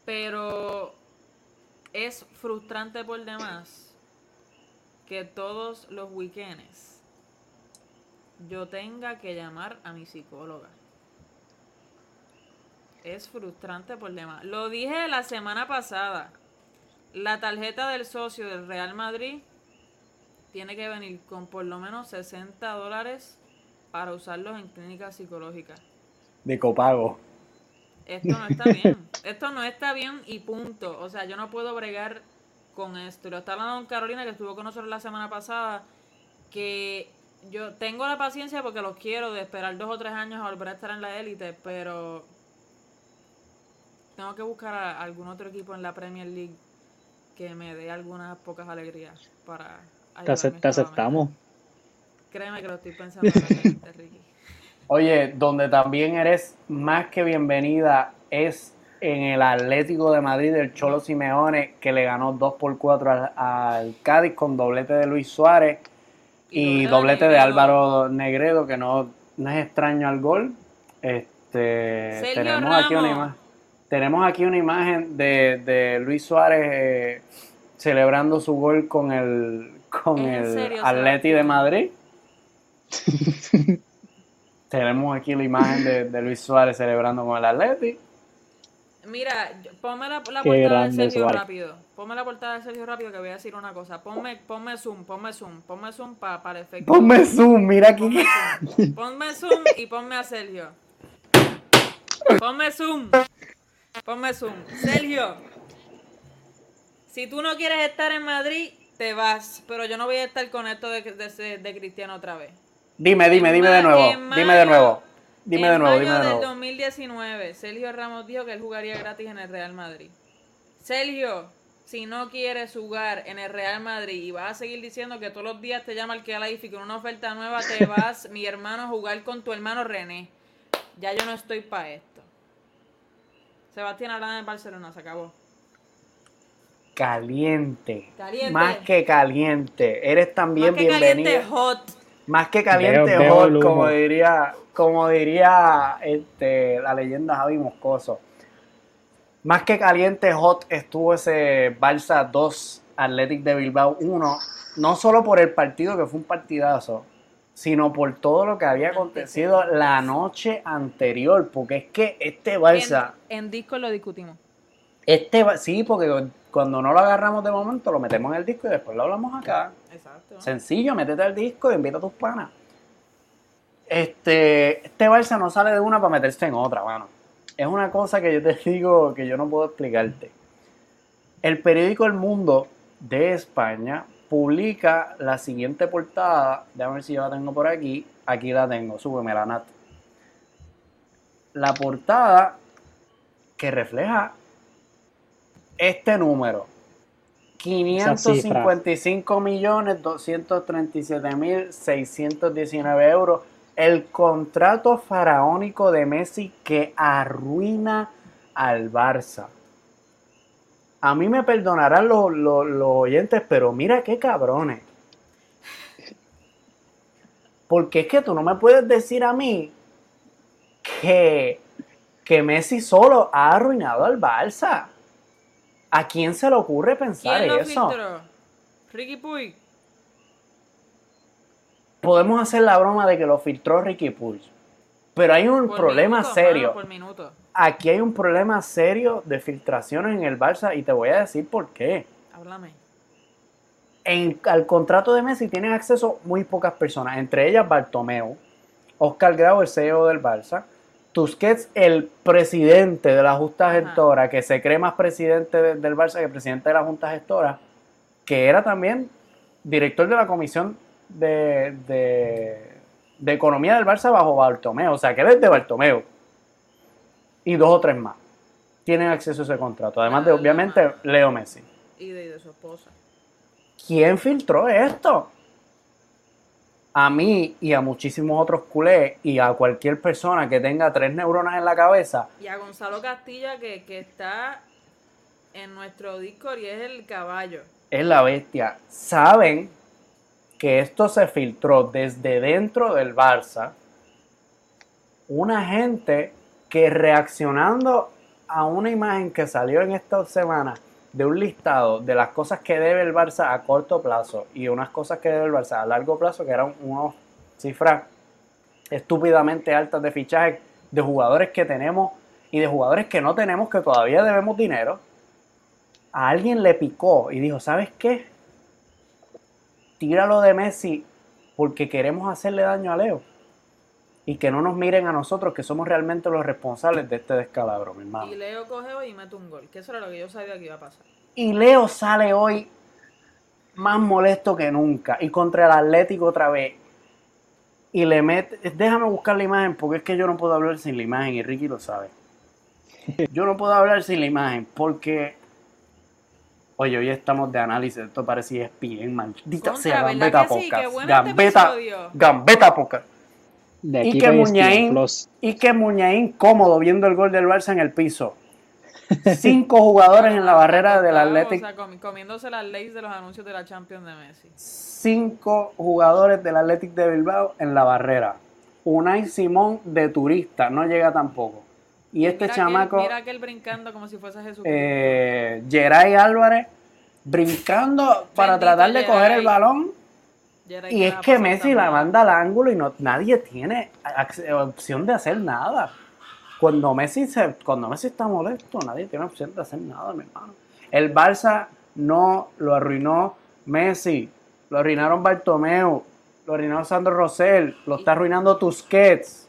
Pero es frustrante por demás que todos los weekends yo tenga que llamar a mi psicóloga. Es frustrante por demás. Lo dije la semana pasada. La tarjeta del socio del Real Madrid tiene que venir con por lo menos 60 dólares para usarlos en clínicas psicológicas. De copago. Esto no está bien. Esto no está bien y punto. O sea, yo no puedo bregar con esto. Lo está hablando con Carolina, que estuvo con nosotros la semana pasada, que yo tengo la paciencia porque los quiero de esperar dos o tres años a volver a estar en la élite, pero tengo que buscar a algún otro equipo en la Premier League que me dé algunas pocas alegrías para Te, te aceptamos. Créeme que lo estoy pensando realmente, Ricky. Oye, donde también eres más que bienvenida es en el Atlético de Madrid del Cholo Simeone, que le ganó 2 por 4 al, al Cádiz con doblete de Luis Suárez y, doblete de. Álvaro Negredo, que no, no es extraño al gol. Este, Sergio tenemos, aquí una imagen, tenemos aquí una imagen de, de Luis Suárez eh, celebrando su gol con el, con ¿Es en el serio, Atleti de? Madrid. Tenemos aquí la imagen de, de Luis Suárez celebrando con el Atleti. Mira, ponme la, la portada de Sergio Suárez. rápido. Ponme la portada de Sergio rápido que voy a decir una cosa. Ponme, ponme zoom, ponme zoom, ponme zoom pa- para efecto. Ponme zoom, mira aquí. Ponme zoom. Ponme zoom y ponme a Sergio. Ponme zoom. Ponme zoom. Sergio, si tú no quieres estar en Madrid, te vas. Pero yo no voy a estar con esto de, de, de Cristiano otra vez. Dime, dime, dime de nuevo. Dime de nuevo. Dime de nuevo, dime de nuevo. 2019, Sergio Ramos dijo que él jugaría gratis en el Real Madrid. Sergio, si no quieres jugar en el Real Madrid y vas a seguir diciendo que todos los días te llama el que y con una oferta nueva, te vas, mi hermano, a jugar con tu hermano René. Ya yo no estoy para esto. Sebastián hablando de Barcelona, se acabó. Caliente. Caliente. Más que caliente. Eres también Más que caliente, hot. Más que caliente, Veo- veo hot, como diría, como diría este, la leyenda Javi Moscoso. Más que caliente, hot estuvo ese Barça 2, Athletic de Bilbao 1. No solo por el partido, que fue un partidazo, sino por todo lo que había acontecido la noche anterior. Porque es que este Barça, En, en disco lo discutimos. este sí, porque cuando no lo agarramos de momento, lo metemos en el disco y después lo hablamos acá. Exacto. Sencillo, métete al disco y invita a tus panas. Este, este Barça no sale de una para meterse en otra, mano. Es una cosa que yo te digo que yo no puedo explicarte. El periódico El Mundo de España publica la siguiente portada. Déjame ver si yo la tengo por aquí. Aquí la tengo, súbeme la nat. La portada que refleja este número. 555 millones 237 mil 619 euros. El contrato faraónico de Messi que arruina al Barça. A mí me perdonarán los, los- los oyentes, pero mira qué cabrones. Porque es que tú no me puedes decir a mí que, que Messi solo ha arruinado al Barça. ¿A quién se le ocurre pensar ¿Quién lo eso? filtró? Ricky Puig. Podemos hacer la broma de que lo filtró Ricky Puig. Pero hay un Por problema minuto, serio. mano, por minuto. Aquí hay un problema serio de filtraciones en el Barça y te voy a decir por qué. Háblame. En, al contrato de Messi tienen acceso muy pocas personas, entre ellas Bartomeu, Oscar Grau, el CEO del Barça, Tusquets, el presidente de la Junta Ajá. Gestora, que se cree más presidente de- del Barça que presidente de la Junta Gestora, que era también director de la Comisión de, de- de Economía del Barça bajo Bartomeu, o sea, que él es de Bartomeu, y dos o tres más tienen acceso a ese contrato, además de Ah, obviamente. Leo Messi. Y de, y de su esposa. ¿Quién filtró esto? A mí y a muchísimos otros culés y a cualquier persona que tenga tres neuronas en la cabeza, Y a Gonzalo Castilla, que, que está en nuestro Discord y es el caballo. es la bestia. Saben que esto se filtró desde dentro del Barça. Una gente que reaccionando a una imagen que salió en esta semana de un listado de las cosas que debe el Barça a corto plazo y unas cosas que debe el Barça a largo plazo, que eran unas cifras estúpidamente altas de fichaje de jugadores que tenemos y de jugadores que no tenemos que todavía debemos dinero, a alguien le picó y dijo, ¿sabes qué? Tíralo de Messi porque queremos hacerle daño a Leo. Y que no nos miren a nosotros, que somos realmente los responsables de este descalabro, mi hermano. Y Leo coge hoy y mete un gol. Que eso era lo que yo sabía que iba a pasar. Y Leo sale hoy más molesto que nunca. Y contra el Atlético otra vez. Y le mete. Déjame buscar la imagen porque es que yo no puedo hablar sin la imagen y Ricky lo sabe. Yo no puedo hablar sin la imagen porque. Oye, hoy estamos de análisis. Esto parece ESPN, maldita Contra, sea ¿verdad Gambeta sí? Podcast. este Gambeta, episodio. Gambeta Podcast. De Y aquí que Muñain-. Y que Muñain cómodo viendo el gol del Barça en el piso. Cinco jugadores en la barrera del Atlético. O sea, comi- comiéndose las leyes de los anuncios de la Champions de Messi. cinco jugadores del Athletic de Bilbao en la barrera. Unai Simón de turista, no llega tampoco. Y este mira chamaco, Aquel, mira aquel brincando como si fuese Jesús. eh, Geray Álvarez, brincando para Bendito tratar de coger el Geray. Y es que Messi la manda al ángulo y no, nadie tiene ac- opción de hacer nada. Cuando Messi, se, cuando Messi está molesto, nadie tiene opción de hacer nada, mi hermano. El Barça no lo arruinó Messi, lo arruinaron Bartomeu, lo arruinó Sandro Rosell, lo está arruinando Tusquets.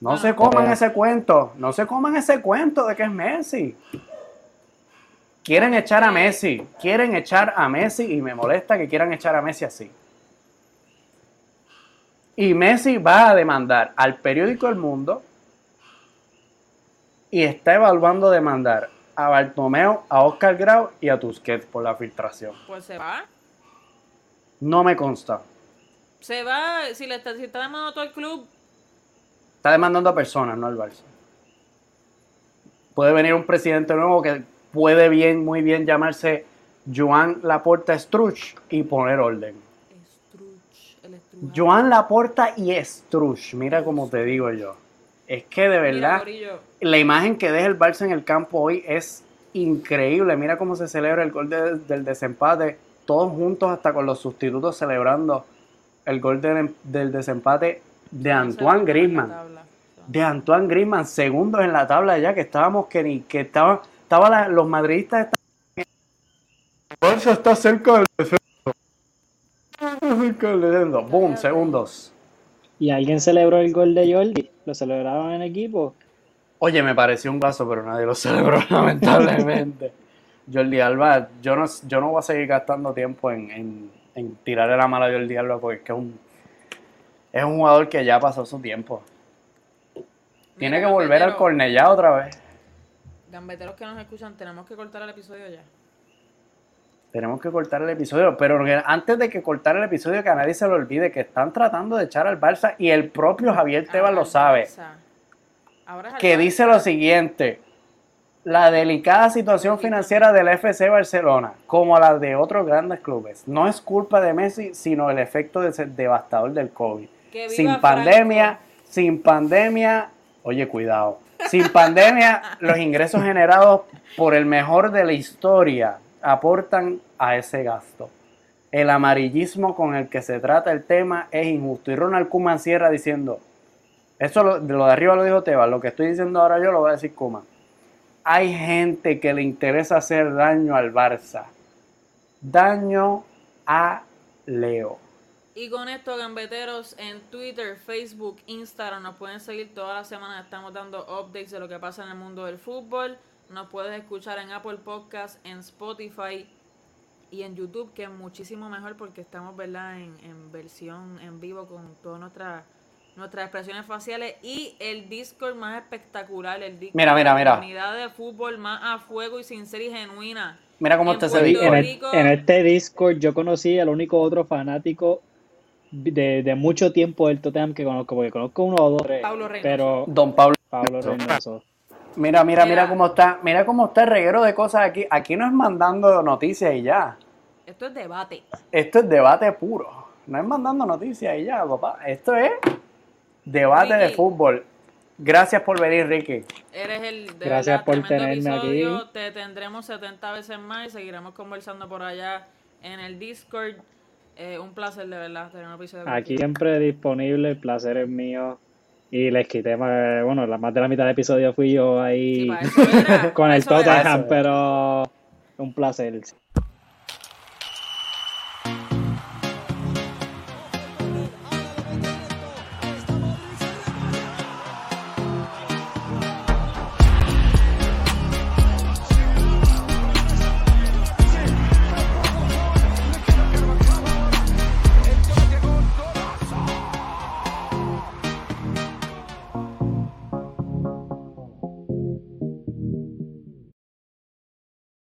No Bueno, se coman pero- ese cuento, no se coman ese cuento de que es Messi. Quieren echar a Messi, quieren echar a Messi y me molesta que quieran echar a Messi así. Y Messi va a demandar al periódico El Mundo y está evaluando demandar a Bartomeu, a Oscar Grau y a Tusquets por la filtración. Pues se va. No me consta. Se va. Si le está, si está demandando todo el club, Está demandando a personas, no al Barça. Puede venir un presidente nuevo que puede bien, muy bien llamarse Joan Laporta Struch y poner orden. Struch. Joan Laporta y Struch, mira cómo te digo yo. Es que de verdad, la imagen que deja el Barça en el campo hoy es increíble. Mira cómo se celebra el gol de- del desempate, todos juntos hasta con los sustitutos celebrando el gol del- del desempate de Antoine tabla. de Antoine Griezmann, segundos en la tabla ya que estábamos que ni que estaban estaba la- los madridistas estaban el Barça está cerca del descenso. Está cerca del descenso. Boom, segundos. Y ¿Y alguien celebró el gol de Jordi? ¿Lo celebraron en equipo? Oye, me pareció un vaso, pero nadie lo celebró, lamentablemente. Jordi Alba, yo no, yo no voy a seguir gastando tiempo en, en, en tirarle la mala a Jordi Alba porque es que es un, es un jugador que ya pasó su tiempo. Tiene que volver al Cornellá otra vez. Gambeteros que nos escuchan, tenemos que cortar el episodio ya. Tenemos que cortar el episodio, pero antes de que cortar el episodio, que a nadie se lo olvide que están tratando de echar al Barça y el propio Javier Tebas Ahora lo sabe. Ahora es que Barça. dice lo siguiente, la delicada situación financiera del FC Barcelona, como la de otros grandes clubes, no es culpa de Messi, sino el efecto de- devastador del COVID. Sin pandemia, sin pandemia, oye, cuidado, sin pandemia, los ingresos generados por el mejor de la historia aportan a ese gasto. El amarillismo con el que se trata el tema es injusto. Y Ronald Koeman cierra diciendo, eso lo, de lo de arriba lo dijo Tebas, lo que estoy diciendo ahora yo lo va a decir Koeman. Hay gente que le interesa hacer daño al Barça. Daño a Leo. Y con esto, gambeteros, en Twitter, Facebook, Instagram, nos pueden seguir todas las semanas. Estamos dando updates de lo que pasa en el mundo del fútbol. Nos puedes escuchar en Apple Podcast, en Spotify y en YouTube, que es muchísimo mejor porque estamos, ¿verdad?, en, en versión en vivo con todas nuestras nuestras expresiones faciales y el Discord más espectacular, el Discord Mira, mira, de mira. la comunidad de fútbol más a fuego y sincera y genuina. Mira cómo está ese Discord. En, el- en este Discord yo conocí al único otro fanático de, de mucho tiempo del Tottenham que conozco, porque conozco uno o dos, tres, Pablo Reynoso. pero Don Pablo. Pablo Reynoso. Mira, mira, mira Mira. cómo está. Mira cómo está el reguero de cosas aquí. Aquí no es mandando noticias y ya. Esto es debate. Esto es debate puro. No es mandando noticias y ya, papá. Esto es debate de fútbol. Gracias por venir, Ricky. Eres el de Gracias verdad, por tenerme episodio. aquí. Te tendremos 70 veces más y seguiremos conversando por allá en el Discord. Eh, un placer de verdad tener un episodio Aquí contigo. siempre disponible, el placer es mío. Y les quité, más- bueno, la más de la mitad del episodio fui yo Sí, ahí era, con el. Tottenham, pero un placer.